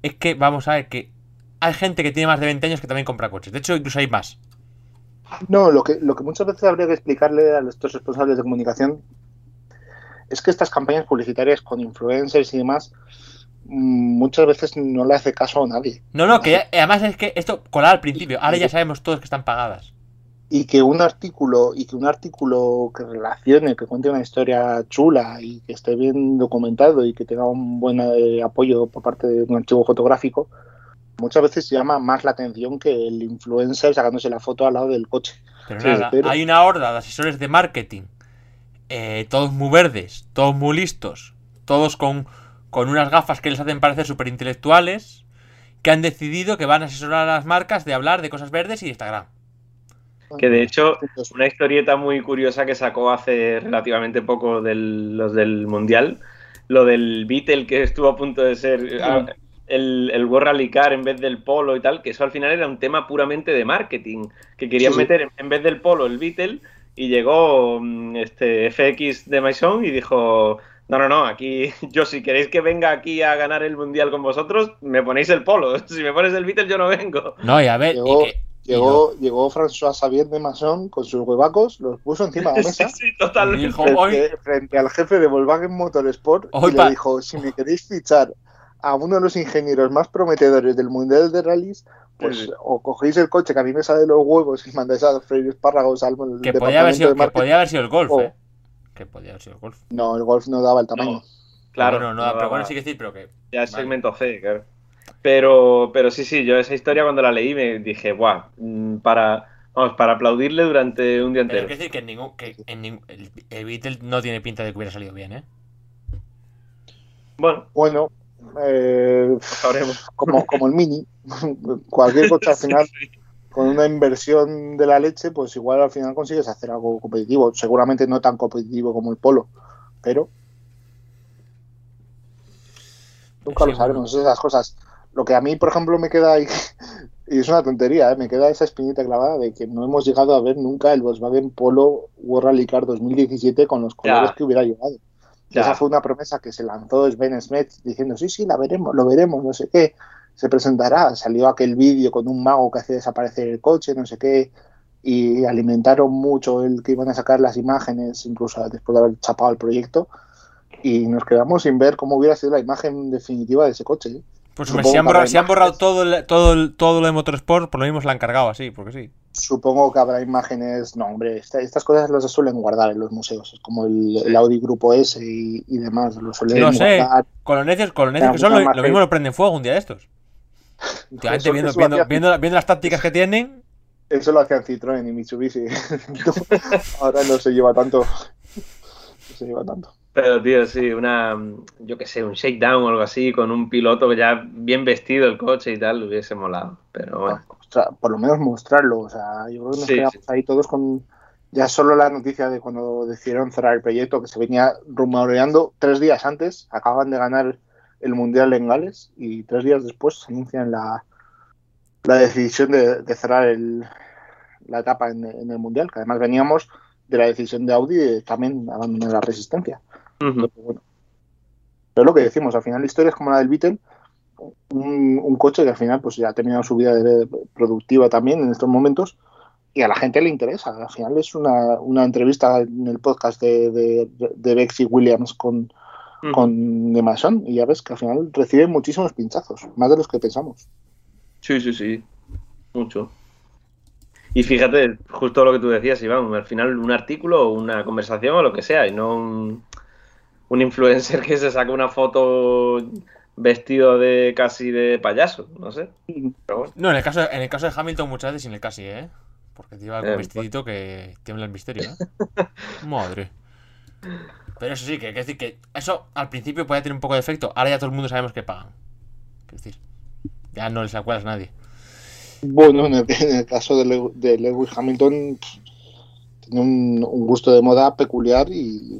es que vamos a ver que hay gente que tiene más de 20 años que también compra coches. De hecho, incluso hay más. No, lo que, lo que muchas veces habría que explicarle a estos responsables de comunicación es que estas campañas publicitarias con influencers y demás muchas veces no le hace caso a nadie. No, no, que ya, además es que esto colaba al principio, ahora ya sabemos todos que están pagadas. Y que un artículo, y que un artículo que relacione, que cuente una historia chula y que esté bien documentado y que tenga un buen eh, apoyo por parte de un archivo fotográfico, muchas veces llama más la atención que el influencer sacándose la foto al lado del coche. Pero sí, nada, pero... hay una horda de asesores de marketing, eh, todos muy verdes, todos muy listos, todos con con unas gafas que les hacen parecer súper intelectuales, que han decidido que van a asesorar a las marcas de hablar de cosas verdes y Instagram. Que de hecho, una historieta muy curiosa que sacó hace relativamente poco de los del Mundial, lo del Beatle que estuvo a punto de ser el, el World Rally Car en vez del Polo y tal, que eso al final era un tema puramente de marketing, que querían sí, sí. meter en vez del Polo el Beatle y llegó este FX de Maison y dijo no, no, no, aquí yo si queréis que venga aquí a ganar el Mundial con vosotros, me ponéis el polo. Si me pones el Beatle yo no vengo. No, y a ver... Llegó, y que, llegó, y no. llegó François Xavier de Masson con sus huevacos, los puso encima de la mesa. sí, sí, totalmente. Dijo, frente, hoy... frente, al jefe de Volkswagen Motorsport hoy y le dijo, si me queréis fichar a uno de los ingenieros más prometedores del Mundial de Rallys, pues sí. o cogéis el coche que a mí me sale de los huevos y mandáis a freír espárragos al que podía, haber sido, que podía haber sido el golf, o, eh que podía haber sido el golf. No, el golf no daba el tamaño. No, claro, no, no, pero bueno, sí que decir, pero que. Ya es vale. segmento C, claro. Pero, pero sí, sí, yo esa historia cuando la leí me dije, guau, mm, para. Vamos, para aplaudirle durante un día entero. Pero hay que decir que, en ningún, que en ningún, el, el Beatle no tiene pinta de que hubiera salido bien, ¿eh? Bueno. Bueno, eh, como, como el Mini. Cualquier coche al final. con una inversión de la leche, pues igual al final consigues hacer algo competitivo. Seguramente no tan competitivo como el polo, pero nunca Sí, lo sabremos, esas cosas. Lo que a mí, por ejemplo, me queda ahí, y es una tontería, ¿eh? me queda esa espinita clavada de que no hemos llegado a ver nunca el Volkswagen Polo World Rally Car 2017 con los colores Ya. que hubiera llevado. Ya. Esa fue una promesa que se lanzó Sven Smith diciendo, sí, sí, la veremos, lo veremos, no sé qué, se presentará. Salió aquel vídeo con un mago que hacía desaparecer el coche, no sé qué, y alimentaron mucho el que iban a sacar las imágenes, incluso después de haber chapado el proyecto, y nos quedamos sin ver cómo hubiera sido la imagen definitiva de ese coche. ¿eh? Pues hombre, si han borrado, si han borrado todo, el- todo, el- todo lo de Motorsport, por lo mismo se la han cargado así, porque sí. Supongo que habrá imágenes, no, hombre, esta- estas cosas las suelen guardar en los museos, es como el, el Audi Grupo S y, y demás, lo suelen No sé. guardar. Con los necios, con los necios Ya, que son, lo, lo mismo lo prenden fuego un día de estos. Últimamente, viendo, viendo, hacía- viendo, viendo las tácticas que tienen, Eso lo hacían Citroën y Mitsubishi. Ahora no se lleva tanto. No se lleva tanto. Pero, tío, sí, una, yo qué sé, un shakedown o algo así, con un piloto ya bien vestido el coche y tal, hubiese molado. Pero bueno, Mostra- por lo menos mostrarlo. O sea, yo creo que nos Sí, quedamos sí. ahí todos con. Ya solo la noticia de cuando decidieron cerrar el proyecto, que se venía rumoreando tres días antes, acaban de ganar el Mundial en Gales y tres días después se anuncian la, la decisión de, de cerrar el, la etapa en, en el Mundial, que además veníamos de la decisión de Audi de también abandonar la resistencia. ujú, Pero bueno. Pero lo que decimos, al final la historia es como la del Beetle, un, un coche que al final pues ya ha terminado su vida de- productiva también en estos momentos y a la gente le interesa. Al final es una, una entrevista en el podcast de, de, de Bexy Williams con, con Mason y ya ves que al final recibe muchísimos pinchazos, más de los que pensamos. Sí, sí, sí. Mucho. Y fíjate, justo lo que tú decías, Iván, al final un artículo o una conversación o lo que sea, y no un, un influencer que se saca una foto vestido de casi de payaso, no sé. Pero bueno. No, en el caso, en el caso de Hamilton muchas veces sin el casi, ¿eh? Porque te lleva Eh, algún vestidito que tiembla el misterio, ¿eh? Madre. Pero eso sí, que hay que decir que eso al principio podía tener un poco de efecto. Ahora ya todo el mundo sabemos que pagan. Es decir, ya no les acuerdas a nadie. Bueno, en el, en el caso de, de Lewis Hamilton pff, tiene un, un gusto de moda peculiar y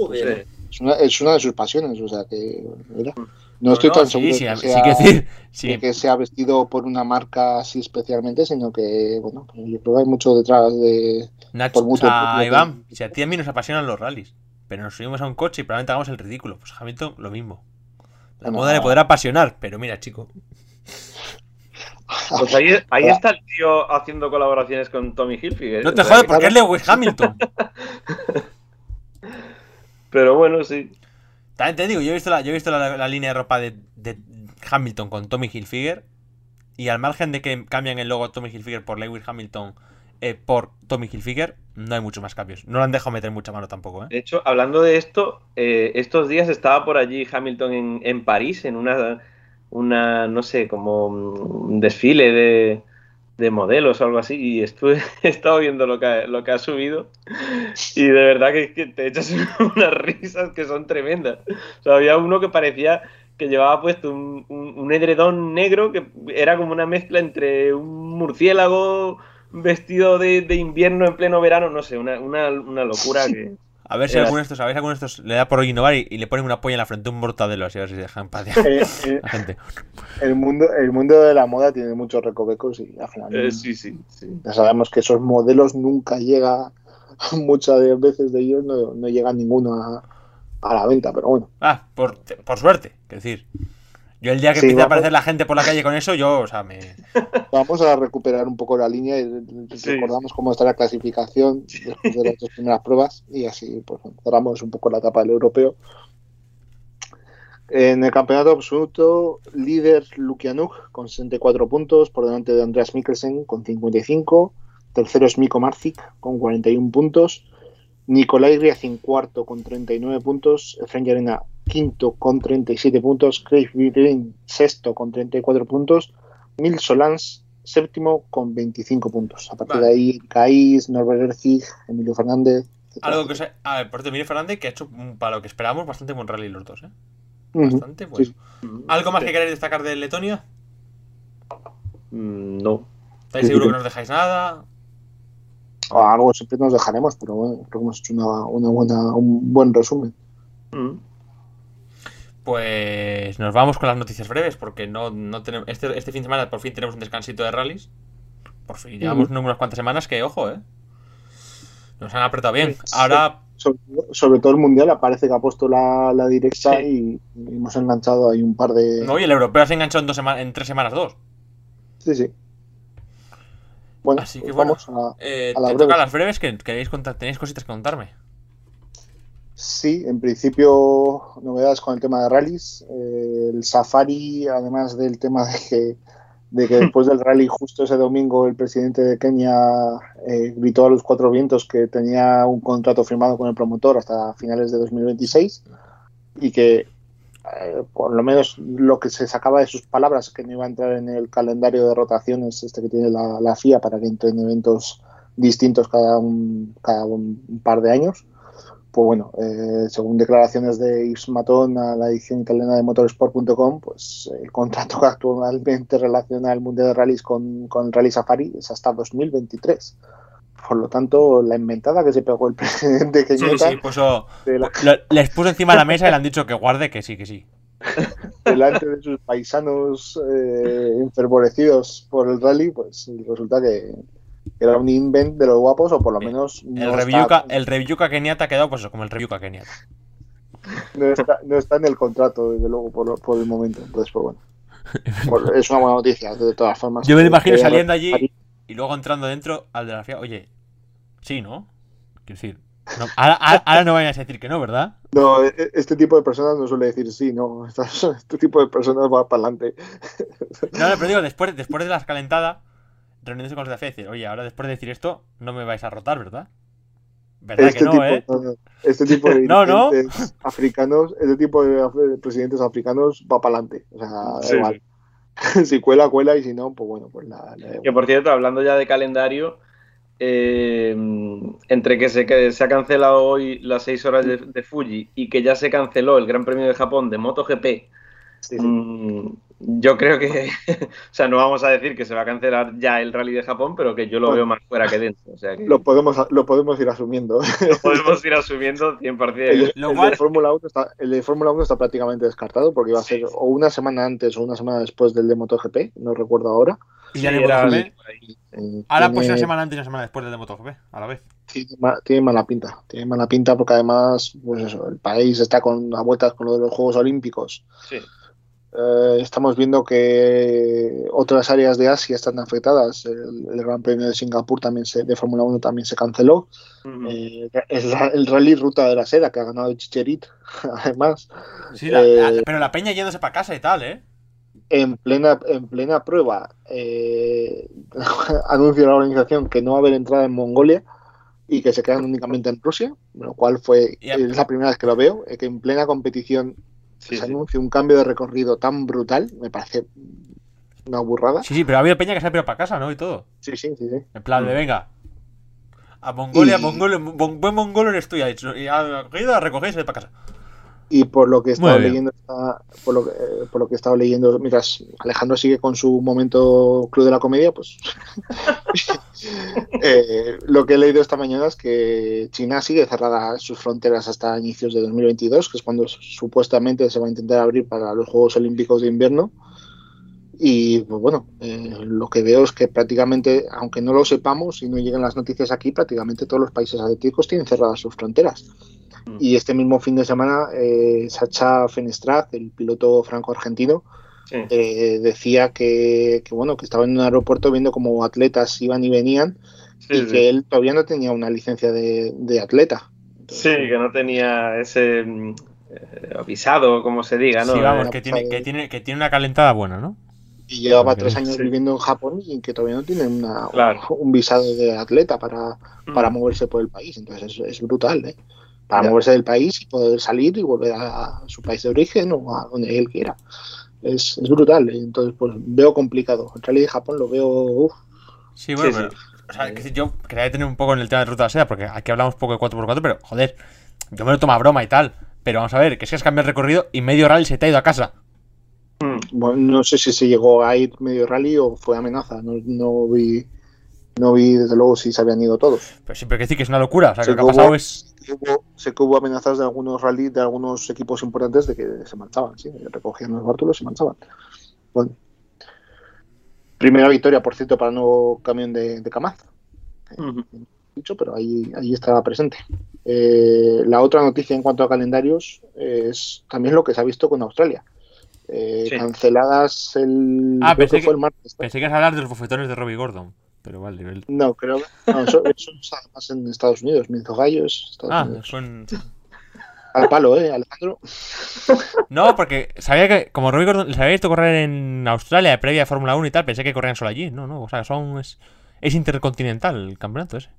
es, una, es una de sus pasiones, o sea que mira, no estoy No, tan sí, seguro sí, de sí que, sea, que decir. Sí, de que sea vestido por una marca así especialmente, sino que bueno, pues yo creo que hay mucho detrás de Nacho, por o mucho sea, que- Iván, si a ti a mí nos apasionan los rallies, pero nos subimos a un coche y probablemente hagamos el ridículo. Pues Hamilton, lo mismo. La No. moda le podrá apasionar, pero mira, chico. Pues ahí, ahí está el tío haciendo colaboraciones con Tommy Hilfiger. No te que- porque es Lewis Hamilton. Pero bueno, sí. También te digo, yo he visto la, yo he visto la, la línea de ropa de, de Hamilton con Tommy Hilfiger. Y al margen de que cambian el logo Tommy Hilfiger por Lewis Hamilton eh, por Tommy Hilfiger, no hay muchos más cambios. No lo han dejado meter mucha mano tampoco, ¿eh? De hecho, hablando de esto, eh, estos días estaba por allí Hamilton en, en París, en una, una, no sé, como un desfile de, de modelos o algo así, y estuve, he estado viendo lo que, lo que ha subido, y de verdad que, te echas unas risas que son tremendas. Había uno que parecía que llevaba puesto un, un- un edredón negro que era como una mezcla entre un murciélago vestido de, de invierno en pleno verano, no sé, una, una, una locura que... A ver si alguno de estos, a ver si alguno de estos le da por innovar y, y le ponen una polla en la frente, un mortadelo, así a ver si dejan en paz Eh, eh, la gente. el mundo el mundo de la moda tiene muchos recovecos y al final Eh, sí, sí, sí. ya sabemos que esos modelos nunca llega muchas de veces de ellos no, no llega ninguno a, a la venta pero bueno Ah, por, por suerte, es decir. Yo el día que Sí, empiece a aparecer la gente por la calle con eso, yo, o sea, me. vamos a recuperar un poco la línea y Sí. recordamos cómo está la clasificación después de las dos primeras pruebas y así pues cerramos un poco la etapa del europeo. En el campeonato absoluto líder Lukianuk con 64 puntos por delante de Andreas Mikkelsen con 55 tercero es Miko Marzik con 41 puntos. Nicolai Griazin cuarto con 39 puntos. Efraín Arena quinto con 37 puntos Craig Green sexto con 34 puntos Mil Solans séptimo con 25 puntos. A partir Vale. de ahí, Caís, Norbert Erzig, Emilio Fernández. Algo que se. A ver, por cierto, Emilio Fernández, que ha hecho, para lo que esperábamos, bastante buen rally los dos, ¿eh? Bastante bueno. Sí. ¿Algo más que queréis destacar de Letonia? Mm, No. ¿Estáis seguros que no os dejáis nada? Algo siempre nos dejaremos, pero bueno, creo que hemos hecho una, una buena, un buen resumen. Mm. Pues nos vamos con las noticias breves, porque no, no tenemos. Este, este fin de semana por fin tenemos un descansito de rallies. Por fin, llevamos unas cuantas semanas que, ojo, eh. Nos han apretado bien. Ahora, Sobre, sobre todo el mundial, aparece que ha puesto la, la directa y, y hemos enganchado ahí un par de. no, y el europeo se enganchó en, dos sema- en tres semanas dos. Sí, sí. Bueno, Así que pues bueno, vamos a, Eh, a las te toca las breves que queréis contar, tenéis cositas que contarme. Sí, en principio novedades con el tema de rallies. Eh, el Safari, además del tema de que, de que después del rally justo ese domingo el presidente de Kenia eh, gritó a los cuatro vientos que tenía un contrato firmado con el promotor hasta finales de 2026 y que eh, por lo menos lo que se sacaba de sus palabras que no iba a entrar en el calendario de rotaciones este que tiene la, la FIA para que entren eventos distintos cada un, cada un par de años pues bueno, eh, según declaraciones de Yves Matón a la edición italiana de motorsport.com, pues el contrato que actualmente relaciona el Mundial de Rallys con, con el Rally Safari es hasta 2023. Por lo tanto, la inventada que se pegó el presidente Sí, Kenyatta sí, puso, de la- lo- les puso encima de la mesa y le han dicho que guarde, que sí, que sí. delante de sus paisanos eh, enfervorecidos por el rally, pues resulta que era un invent de los guapos, o por lo menos El no, Reviuca, está, el Reviuca Kenyatta ha quedado pues eso, como el Reviuca Kenyatta. no, está, no está en el contrato, desde luego, por, por el momento. Entonces, pues bueno. Es una buena noticia, de todas formas. Yo me lo imagino Que- saliendo allí y luego entrando dentro al de la FIA. Oye, sí, ¿no? Quiero decir, no, ahora, no vayas a decir que no, ¿verdad? No, e- este tipo de personas no suele decir sí, no. Este tipo de personas va para adelante. No, no, pero digo, después, después de la escalentada, reuniéndose con los de la FIA y decir, oye, ahora después de decir esto, no me vais a rotar, ¿verdad? ¿Verdad Este que no, tipo, eh? no, no. Este tipo de No, no. africanos, este tipo de presidentes africanos va para adelante. O sea, Sí, igual. si cuela, cuela, y si no, pues bueno, pues la, la- Que por cierto, hablando ya de calendario, eh, entre que se, que se ha cancelado hoy las seis horas de, de Fuji y que ya se canceló el Gran Premio de Japón de MotoGP, sí, sí. Yo creo que, o sea, no vamos a decir que se va a cancelar ya el Rally de Japón, pero que yo lo Bueno. veo más fuera que dentro. O sea, que Lo podemos, lo podemos ir asumiendo. podemos ir asumiendo 100%. El, Lo el cual- de Fórmula 1 está, el de Fórmula 1 está prácticamente descartado porque iba a ser o una semana antes o una semana después del de MotoGP, no recuerdo ahora. Y ya Sí, de era- MotoGP. Eh, Ahora tiene- pues una semana antes y una semana después del de MotoGP, a la vez. tiene, tiene mala pinta, tiene mala pinta porque además, pues eso, el país está con a vueltas con lo de los Juegos Olímpicos. Sí. Eh, estamos viendo que otras áreas de Asia están afectadas. El, el Gran Premio de Singapur también se, de Fórmula 1 también se canceló. Eh, el, el Rally Ruta de la Seda que ha ganado Chicherit, además. Sí, la- Eh, la- pero la peña yéndose para casa y tal, ¿eh? en plena, en plena prueba eh, anuncia la organización que no va a haber entrada en Mongolia y que se quedan únicamente en Rusia, lo cual fue es la primera vez que lo veo, eh, que en plena competición Sí, se sí. un cambio de recorrido tan brutal, me parece una burrada. Sí, sí, pero ha habido peña que se ha pirado para casa, ¿no? Y todo. Sí, sí, sí, sí. En plan de, Mm. venga. A Mongolia, Y- Mongolia, mon- buen mongolo eres tú, ya dicho. Y a cogido, a recoger y se para casa. Y por lo que he estado leyendo, esta- por, lo que, eh, por lo que he estado leyendo, mientras Alejandro sigue con su momento club de la comedia, pues eh, lo que he leído esta mañana es que China sigue cerrada sus fronteras hasta inicios de 2022, que es cuando supuestamente se va a intentar abrir para los Juegos Olímpicos de invierno. Y pues bueno, eh, lo que veo es que prácticamente, aunque no lo sepamos y no lleguen las noticias aquí, prácticamente todos los países asiáticos tienen cerradas sus fronteras. Y este mismo fin de semana, eh, Sacha Fenestraz, el piloto franco-argentino, Sí. eh, decía que, que, bueno que estaba en un aeropuerto viendo cómo atletas iban y venían Sí, y sí. que él todavía no tenía una licencia de, de atleta. Sí, que no tenía ese mm, eh, avisado, como se diga, ¿no? sí, vamos, que tiene, que, tiene, que tiene una calentada buena, ¿no? Y llevaba tres años sí. viviendo en Japón y que todavía no tiene una, Claro. un visado de atleta para, para mm, moverse por el país. Entonces es, es brutal, ¿eh? Para Ya. moverse del país y poder salir y volver a su país de origen o a donde él quiera. Es, es brutal. Entonces, pues veo complicado. El rally de Japón lo veo. uf, Sí, bueno, Sí, pero. sí. O sea, que yo quería detener un poco en el tema de ruta de la seda, porque aquí hablamos poco de 4x4, pero joder, yo me lo tomo a broma y tal. Pero vamos a ver, que es que has cambiado el recorrido y medio rally se te ha ido a casa. Mm. Bueno, no sé si se llegó a ir medio rally o fue amenaza. No, no vi no vi desde luego si se habían ido todos. Pero siempre que decir que es una locura. O sea, que lo que ha pasado es. Sé que hubo amenazas de algunos rally, de algunos equipos importantes de que se marchaban, sí, recogían los bártulos y se marchaban. Bueno. Primera victoria, por cierto, para el nuevo camión de, de Camaz. Dicho, pero ahí, ahí estará presente. Eh, la otra noticia en cuanto a calendarios es también lo que se ha visto con Australia. Eh, canceladas el. Ah, pensé que, fue el martes. Pensé que ibas a hablar de los bofetones de Robbie Gordon. Pero vale, nivel. No, creo que. No, eso, eso más en Estados Unidos. Minzo Gallos. Estados ah, Unidos. son. Al palo, ¿eh, Alejandro? No, porque sabía que, como Robbie Gordon les había visto correr en Australia previa a Fórmula 1 y tal, pensé que corrían solo allí. No, no, o sea, son. Es, es intercontinental el campeonato ese.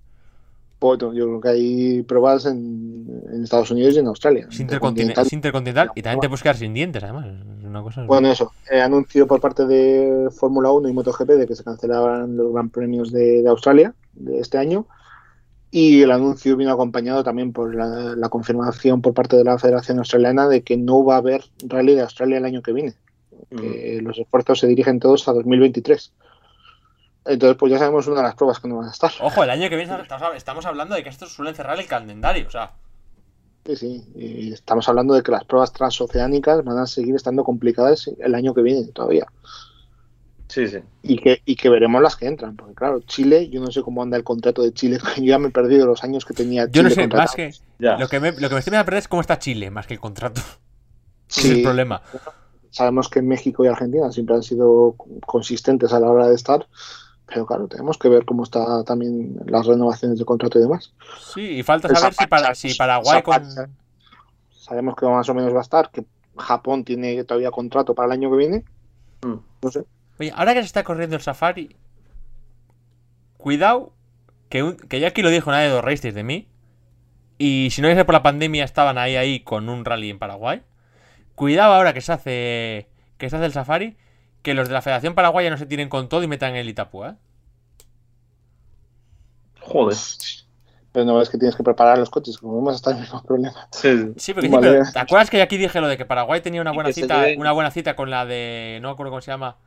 Bueno, yo creo que hay pruebas en, en Estados Unidos y en Australia. Es intercontinental, es intercontinental y también te puedes quedar sin dientes, además. Una cosa bueno, eso. Eh, anuncio por parte de Fórmula 1 y MotoGP de que se cancelaban los Gran Premios de, de, Australia de este año. Y el anuncio vino acompañado también por la, la, confirmación por parte de la Federación Australiana de que no va a haber rally de Australia el año que viene. Mm. Que los esfuerzos se dirigen todos a 2023. Entonces, pues ya sabemos una de las pruebas que no van a estar. Ojo, el año que viene estamos hablando de que estos suelen cerrar el calendario, o sea. Sí, sí. Y estamos hablando de que las pruebas transoceánicas van a seguir estando complicadas el año que viene todavía. Sí, sí. Y que, y que veremos las que entran. Porque, claro, Chile, yo no sé cómo anda el contrato de Chile. Yo ya me he perdido los años que tenía Chile. Yo no sé, más que. Lo que, me, lo que me estoy a perder es cómo está Chile, más que el contrato. Sí. es el problema. Sabemos que México y Argentina siempre han sido consistentes a la hora de estar. Pero claro, tenemos que ver cómo está también las renovaciones de contrato y demás. Sí, y falta saber si, para, si Paraguay con... Sabemos que más o menos va a estar, que Japón tiene todavía contrato para el año que viene. Mm. No sé. Oye, ahora que se está corriendo el Safari, cuidado, que, que ya aquí lo dijo nadie de dos races de mí, y si no hubiese por la pandemia estaban ahí ahí con un rally en Paraguay. Cuidado ahora que se hace que se hace el Safari, que los de la Federación Paraguaya no se tiren con todo y metan el Itapúa. ¿eh? Joder. Pero no ves que tienes que preparar los coches, como vamos a estar en el mismo problema. Sí, sí porque vale. ¿te acuerdas que aquí dije lo de que Paraguay tenía una buena cita, una buena cita con la de. no me acuerdo cómo se llama.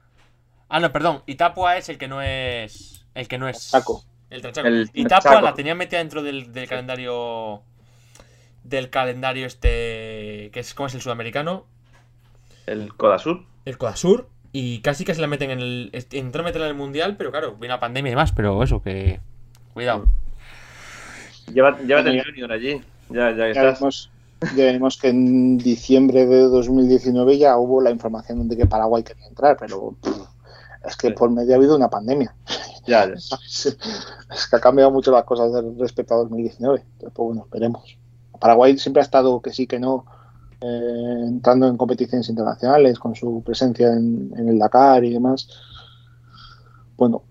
Ah, no, perdón. Itapua es el que no es. El que no es. Chaco. El Trachaco. El Itapua la tenía metida dentro del, del, calendario. Del calendario este. que es ¿Cómo es el sudamericano? El Codasur. El Codasur. Y casi que se la meten en el. Entró a meterla en el mundial, pero claro, viene la pandemia y demás, pero eso, que. Cuidado. Llévate, el Junior allí. Ya, ya, ya estás. ya vemos que en diciembre de 2019 ya hubo la información de que Paraguay quería entrar, pero es que por medio ha habido una pandemia. Ya, ya. Es que ha cambiado mucho las cosas respecto a 2019. Entonces, pues bueno, veremos. Paraguay siempre ha estado que sí, que no eh, entrando en competiciones internacionales, con su presencia en, en, el Dakar y demás. Bueno.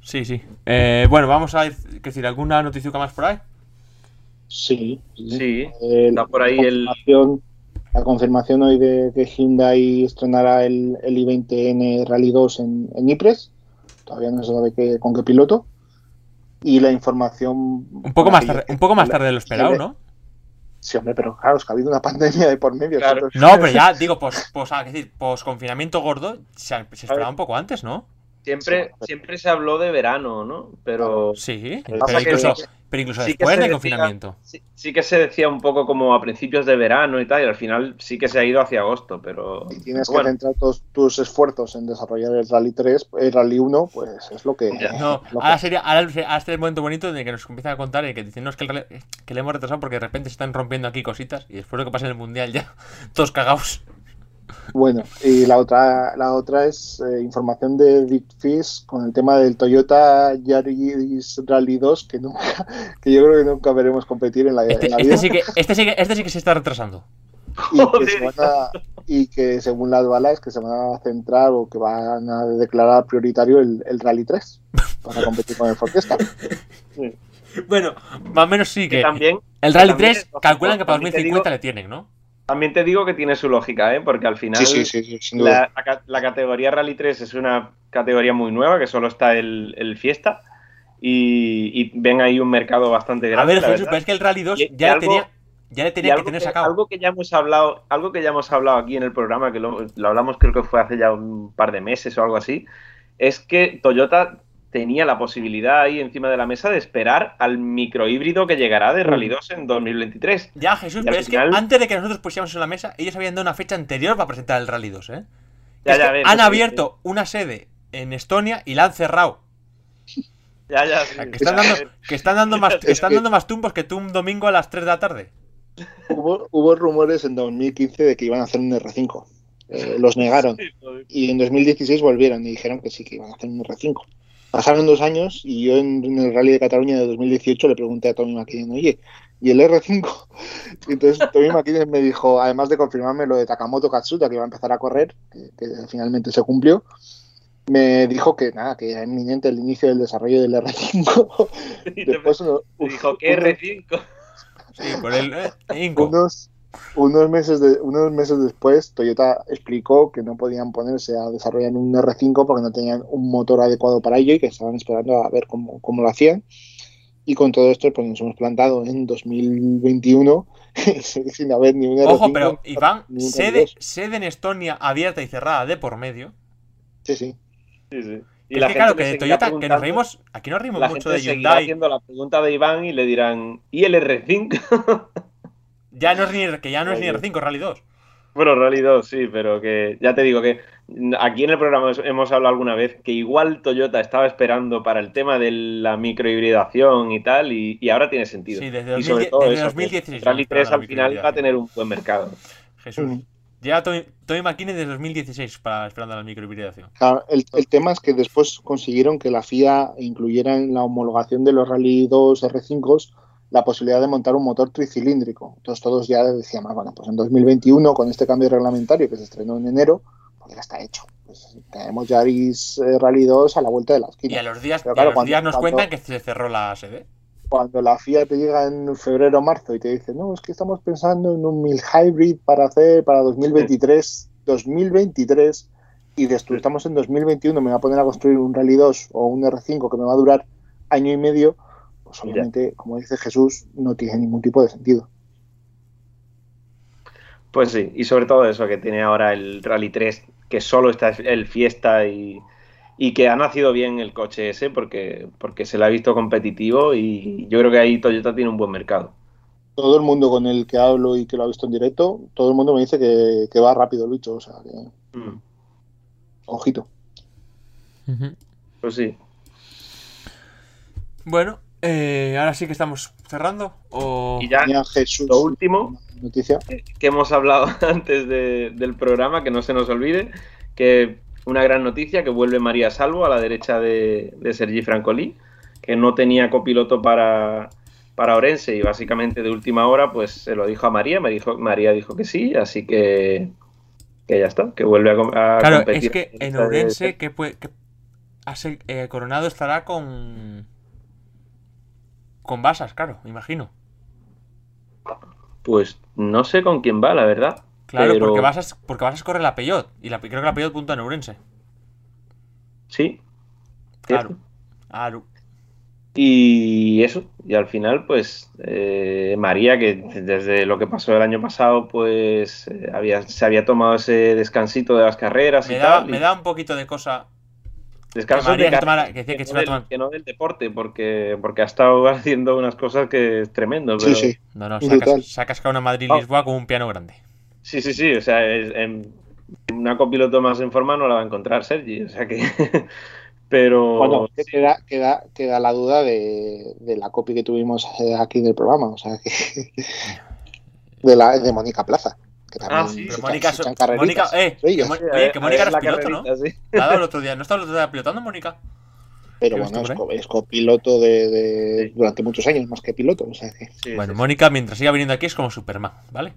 Sí, sí. Eh, bueno, vamos a decir, ¿alguna noticia más por ahí? Sí. Sí, eh, por ahí la confirmación, el... la confirmación hoy de que Hyundai estrenará el, el i20N Rally 2 en, en Ypres. Todavía no se sabe qué, con qué piloto. Y la información... Un poco más tarde, un poco más tarde de lo esperado, ¿no? Sí, hombre, pero claro, es que ha habido una pandemia de por medio. Claro. No, pero ya, digo, pues, pues, ah, decir, pues confinamiento gordo se, se esperaba un poco antes, ¿no? Siempre, siempre se habló de verano, ¿no? Pero. Sí, pero incluso, pero incluso sí después del confinamiento. Sí, sí, que se decía un poco como a principios de verano y tal, y al final sí que se ha ido hacia agosto, pero. Si tienes bueno. que centrar todos tus esfuerzos en desarrollar el Rally 3, el Rally 1, pues es lo que. No, lo ahora, que... sería, ahora, ahora este el momento bonito de que nos empiezan a contar y que dicen, no, es que, el, que le hemos retrasado porque de repente se están rompiendo aquí cositas y después de que pase en el mundial ya, todos cagados. Bueno, y la otra, la otra es eh, información de Bitfish con el tema del Toyota Yaris Rally 2, que, nunca, que yo creo que nunca veremos competir en la, este, en la este vida. Sí que, este, sí que, este sí que se está retrasando. Y que, a, y que, según las balas que se van a centrar o que van a declarar prioritario el, el Rally 3 para competir con el Fortesta. Sí. Bueno, más o menos sí que, que también, el Rally 3 calculan que para 2050 digo, le tienen, ¿no? También te digo que tiene su lógica, ¿eh? porque al final sí, sí, sí, la, la, la, categoría Rally 3 es una categoría muy nueva, que solo está el, el Fiesta, y, y, ven ahí un mercado bastante grande. A ver, Jesús, pero es que el Rally 2 y, ya, algo... tenía, ya le tenía que algo tener que, sacado. algo que ya hemos hablado, algo que ya hemos hablado aquí en el programa, que lo, lo hablamos creo que fue hace ya un par de meses o algo así, es que Toyota tenía la posibilidad ahí encima de la mesa de esperar al microhíbrido que llegará de Rally 2 en 2023. Ya, Jesús, pero al es final- que antes de que nosotros pusiéramos en la mesa, ellos habían dado una fecha anterior para presentar el Rally 2, ¿eh? Ya, Es ya han abierto una sede en Estonia y la han cerrado. Ya, ya, sí, que están dando, que están dando más, Es están que- dando más tumbos que tú un domingo a las 3 de la tarde. Hubo, hubo rumores en 2015 de que iban a hacer un R5. Eh, los negaron. Y en 2016 volvieron y dijeron que sí, que iban a hacer un R5. Pasaron dos años y yo en, en el Rally de Cataluña de 2018 le pregunté a Tommy McKinnon, oye, ¿y el R5? Y entonces Tommy McKinnon me dijo, además de confirmarme lo de Takamoto Katsuta, que iba a empezar a correr, que, que finalmente se cumplió, me dijo que nada, que era inminente el inicio del desarrollo del R5. Y te- Después uno- dijo unos- R5. Sí, por el eh, Inco. unos, unos, meses de, unos meses después, Toyota explicó que no podían ponerse a desarrollar un R5 porque no tenían un motor adecuado para ello y que estaban esperando a ver cómo, cómo lo hacían. Y con todo esto, pues nos hemos plantado en 2021 sin haber ni un R5. Ojo, pero Iván, sede, R2. sede en Estonia abierta y cerrada de por medio. Sí, sí. Sí, sí. Y Es la que gente claro, que de Toyota, que nos reímos, aquí nos reímos La mucho gente de seguirá Hyundai. haciendo la pregunta de Iván y le dirán, ¿y el R5? Ya no es ni, que ya no es ni Oye. R5, Rally 2. Bueno, Rally 2 sí, pero que ya te digo que aquí en el programa hemos- hablado alguna vez que igual Toyota estaba esperando para el tema de la microhibridación y tal, y, y ahora tiene sentido. Sí, desde y sobre 2010 todo desde eso, que 2016 Rally estamos 3 esperando al final va a tener un buen mercado. Jesús. Mm. Lleva Tommy, Tommy McKinney desde 2016 para esperando la microhibridación. Claro, el, el tema es que después consiguieron que la FIA incluyera en la homologación de los Rally 2 R5 la posibilidad de montar un motor tricilíndrico. Entonces todos ya decíamos, bueno, pues en 2021 con este cambio reglamentario que se estrenó en enero, pues ya está hecho. Pues tenemos Yaris eh, Rally 2 a la vuelta de la Y esquina. a los días, y a claro, los cuando- días nos cuando- cuentan que se cerró la sede. Cuando la FIA te llega en febrero o marzo y te dice, no, es que estamos pensando en un mil hybrid para hacer para 2023, 2023, y después estamos en 2021, me voy a poner a construir un Rally 2 o un R5 que me va a durar año y medio, pues obviamente, como dice Jesús, no tiene ningún tipo de sentido. Pues sí, y sobre todo eso, que tiene ahora el Rally 3, que solo está el Fiesta y, y que ha nacido bien el coche ese porque, porque se le ha visto competitivo y yo creo que ahí Toyota tiene un buen mercado. Todo el mundo con el que hablo y que lo ha visto en directo, todo el mundo me dice que, que va rápido el bicho, o sea, que, Mm, ojito. Pues sí. Bueno, eh, ahora sí que estamos cerrando. O... Y ya Jesús lo último noticia. que hemos hablado antes de- del programa, que no se nos olvide, que una gran noticia, que vuelve María Salvo a la derecha de, de Sergi Francolí, que no tenía copiloto para, para Orense y básicamente de última hora pues se lo dijo a María, me dijo, María dijo que sí, así que, que ya está, que vuelve a, a Claro, competir. es que en Ourense, que, puede, que hace- eh, Coronado estará con. Con Basas, claro, me imagino. Pues no sé con quién va, la verdad. Claro, pero- porque Basas, porque Basas corre la Peyot. Y la, creo que la Peyot punta en Ourense. Sí. Claro. Aru. Y eso, y al final, pues eh, María, que desde lo que pasó el año pasado, pues eh, había, se había tomado ese descansito de las carreras Me y da, tal. me y da un poquito de cosa. Descanso que de tomara- no a del- tomar- que no del deporte, porque, porque ha estado haciendo unas cosas que es tremendo. Pero... Sí, sí. No, no, sacas, se ha cascado una Madrid-Lisboa con un piano grande. sí, sí, sí, o sea, es- en- una copiloto más en forma no la va a encontrar Sergi, o sea que... pero... Bueno, que queda, queda, queda la duda de, de la copia que tuvimos eh, aquí en el programa, o sea, que de la de Mónica Plaza, que también Ah, sí. Mónica, so- carreritas Mónica, eh, que, oye, que Mónica era piloto, ¿no? sí. Dado el otro día. ¿No estaba el otro día pilotando, Mónica? pero ¿Qué bueno, es, co- es copiloto de, de- Sí. durante muchos años, más que piloto, o sea que Sí, Bueno, sí, Mónica, mientras siga viniendo aquí, es como Superman, ¿vale?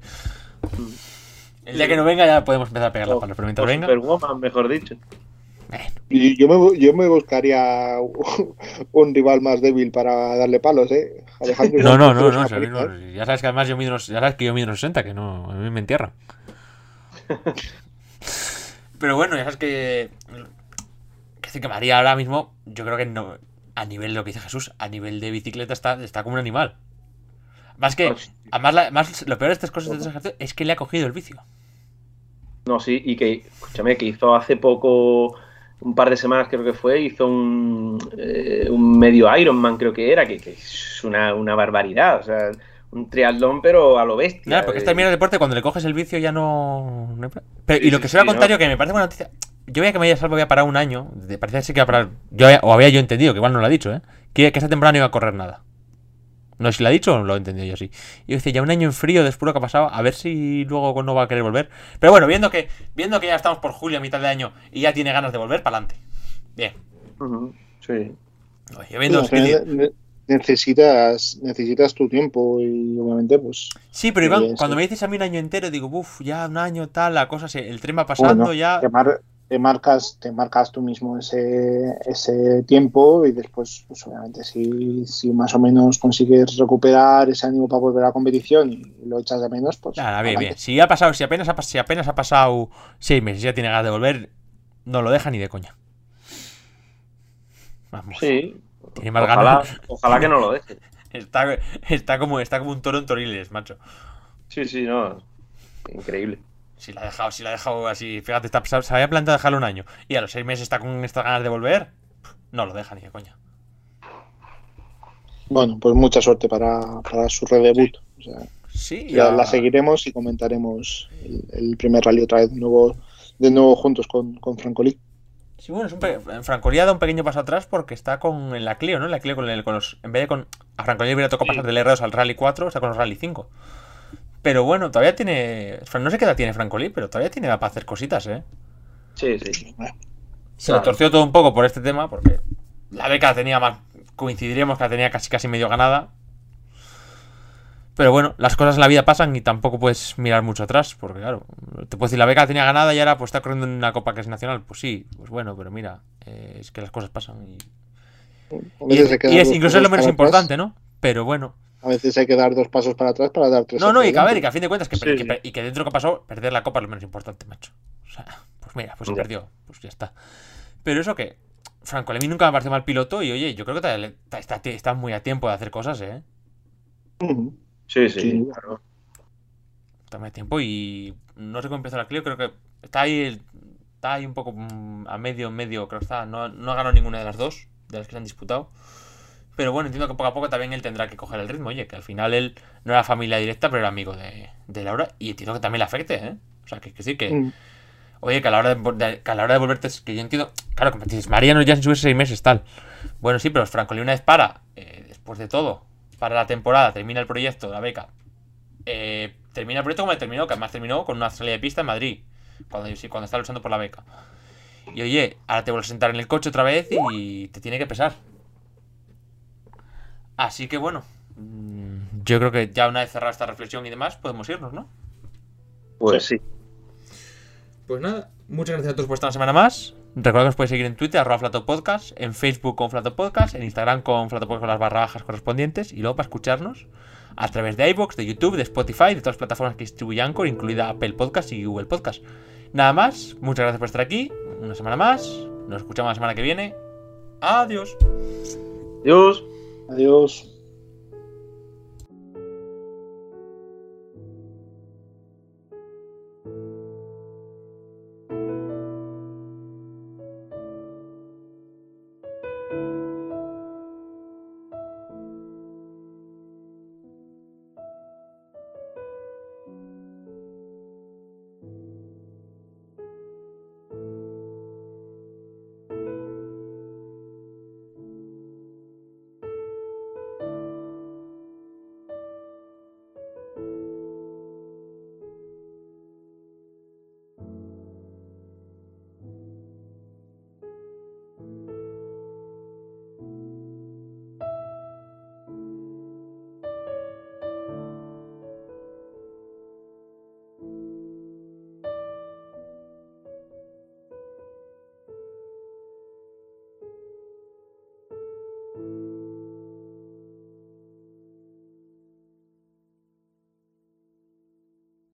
Mm. El día que no venga ya podemos empezar a pegar la O- pala, pero o mientras venga. Superwoman, mejor dicho. Bueno, y yo me, yo me buscaría un rival más débil para darle palos, ¿eh? Alejandro No, no, no, no, ya sabes que además yo mido unos, ya sabes que yo mido unos 60, que no, a mí me entierra. Pero bueno, ya sabes que que decir que María ahora mismo, yo creo que no, a nivel de lo que dice Jesús, a nivel de bicicleta está, está como un animal. Más que, Hostia. además, la- más lo peor de estas cosas de estos ejercicios es que le ha cogido el vicio. No, sí, y que, escúchame, que hizo hace poco, un par de semanas creo que fue, hizo un, eh, un medio Ironman, creo que era, que, que es una, una barbaridad. O sea, un triatlón, pero a lo bestia. Claro, porque Eh, mira el deporte, cuando le coges el vicio ya no. no hay pro- Pero, y lo que se va a contar yo, que me parece buena noticia. Yo veía que Media Salvo había parado un año. ser que iba a parar. Yo, había- o había yo entendido, que igual no lo ha dicho, ¿eh? Que, que esta temporada no iba a correr nada. No sé si lo ha dicho lo he entendido yo así. Y yo decía, ya un año en frío después de lo que ha pasado, a ver si luego no va a querer volver. Pero bueno, viendo que, viendo que ya estamos por julio, a mitad de año, y ya tiene ganas de volver, para adelante. Bien. sí. Oye, viendo necesitas, necesitas tu tiempo y obviamente pues Sí, pero Iván, sí. cuando me dices a mí un año entero, digo, uff, ya un año tal, la cosa se, el tren va pasando, bueno, ya. Te marcas te marcas tú mismo ese, ese tiempo y después pues obviamente si, si más o menos consigues recuperar ese ánimo para volver a la competición y lo echas de menos pues Nada, bien, adelante. bien. Si ha pasado, si apenas ha, si apenas ha pasado seis meses y ya tiene ganas de volver, no lo deja ni de coña. Vamos. Sí. Tiene más Ojalá, ganas. ojalá que no lo deje. Está, está como, está como un toro en toriles, macho. Sí, sí, no. Increíble. Si la ha dejado, si la ha dejado así, fíjate, está, se había planteado dejarlo un año y a los seis meses está con estas ganas de volver, no lo deja ni de coña. bueno pues mucha suerte para, para su redebut o sea, Sí, ya la seguiremos y comentaremos el, el primer rally otra vez de nuevo de nuevo juntos con, con Francolí Sí, bueno, es un pe... Francolí ha dado un pequeño paso atrás porque está con en la Clio, ¿no? En la Clio con, el- con los. En vez de con. A Francolí hubiera tocado Sí. pasar del R2 al Rally 4, está con los Rally 5. Pero bueno, todavía tiene. No sé qué edad tiene Francolí, pero todavía tiene edad para hacer cositas, ¿eh? Sí, sí. Se lo Claro. torció todo un poco por este tema, porque la beca la tenía más. Coincidiremos que la tenía casi casi medio ganada. Pero bueno, las cosas en la vida pasan y tampoco puedes mirar mucho atrás, porque claro, te puedo decir, la beca la tenía ganada y ahora pues está corriendo en una copa que es nacional. Pues sí, pues bueno, pero mira, eh, es que las cosas pasan. Y, y y es incluso es lo menos importante. ¿no? Pero bueno. A veces hay que dar dos pasos para atrás para dar tres No, no, y que a ver, y que a fin de cuentas, que, Sí, que- sí. y que dentro de lo que pasó, perder la copa es lo menos importante, macho. O sea, pues mira, pues se perdió, pues ya está. Pero eso que, Franco, a mí nunca me parece mal piloto y oye, yo creo que está, está, está muy a tiempo de hacer cosas, ¿eh? Sí, sí. Sí. claro. Está muy a tiempo y no sé cómo empezó la Clio, creo que está ahí, el- está ahí un poco mm, a medio, medio, creo que está, no, no ha ganado ninguna de las dos, de las que se han disputado. Pero bueno, entiendo que poco a poco también él tendrá que coger el ritmo. Oye, que al final él no era familia directa, pero era amigo de, de Laura. Y entiendo que también le afecte, ¿eh? O sea, que, que sí, que, Mm. Oye, que a la hora de, de- que a la hora de volverte, es que yo entiendo, claro, que me dices, Mariano ya sin subirse seis meses, tal. Bueno, sí, pero Francolí una vez para, eh, después de todo, para la temporada, termina el proyecto, la beca. Eh, termina el proyecto como terminó, que además terminó con una salida de pista en Madrid, cuando, cuando estaba luchando por la beca. Y oye, ahora te vuelves a sentar en el coche otra vez y te tiene que pesar. Así que bueno, mm, yo creo que ya una vez cerrada esta reflexión y demás, podemos irnos, ¿no? Pues sí. Pues nada, muchas gracias a todos por estar una semana más. Recuerda que os podéis seguir en Twitter, arroba Flatopodcast, en Facebook con Flatopodcast, en Instagram con Flatopodcast con las barra bajas correspondientes y luego para escucharnos a través de iVoox, de YouTube, de Spotify, de todas las plataformas que distribuye Anchor, incluida Apple Podcast y Google Podcast. Nada más, muchas gracias por estar aquí, una semana más, nos escuchamos la semana que viene. Adiós. Adiós. Adiós.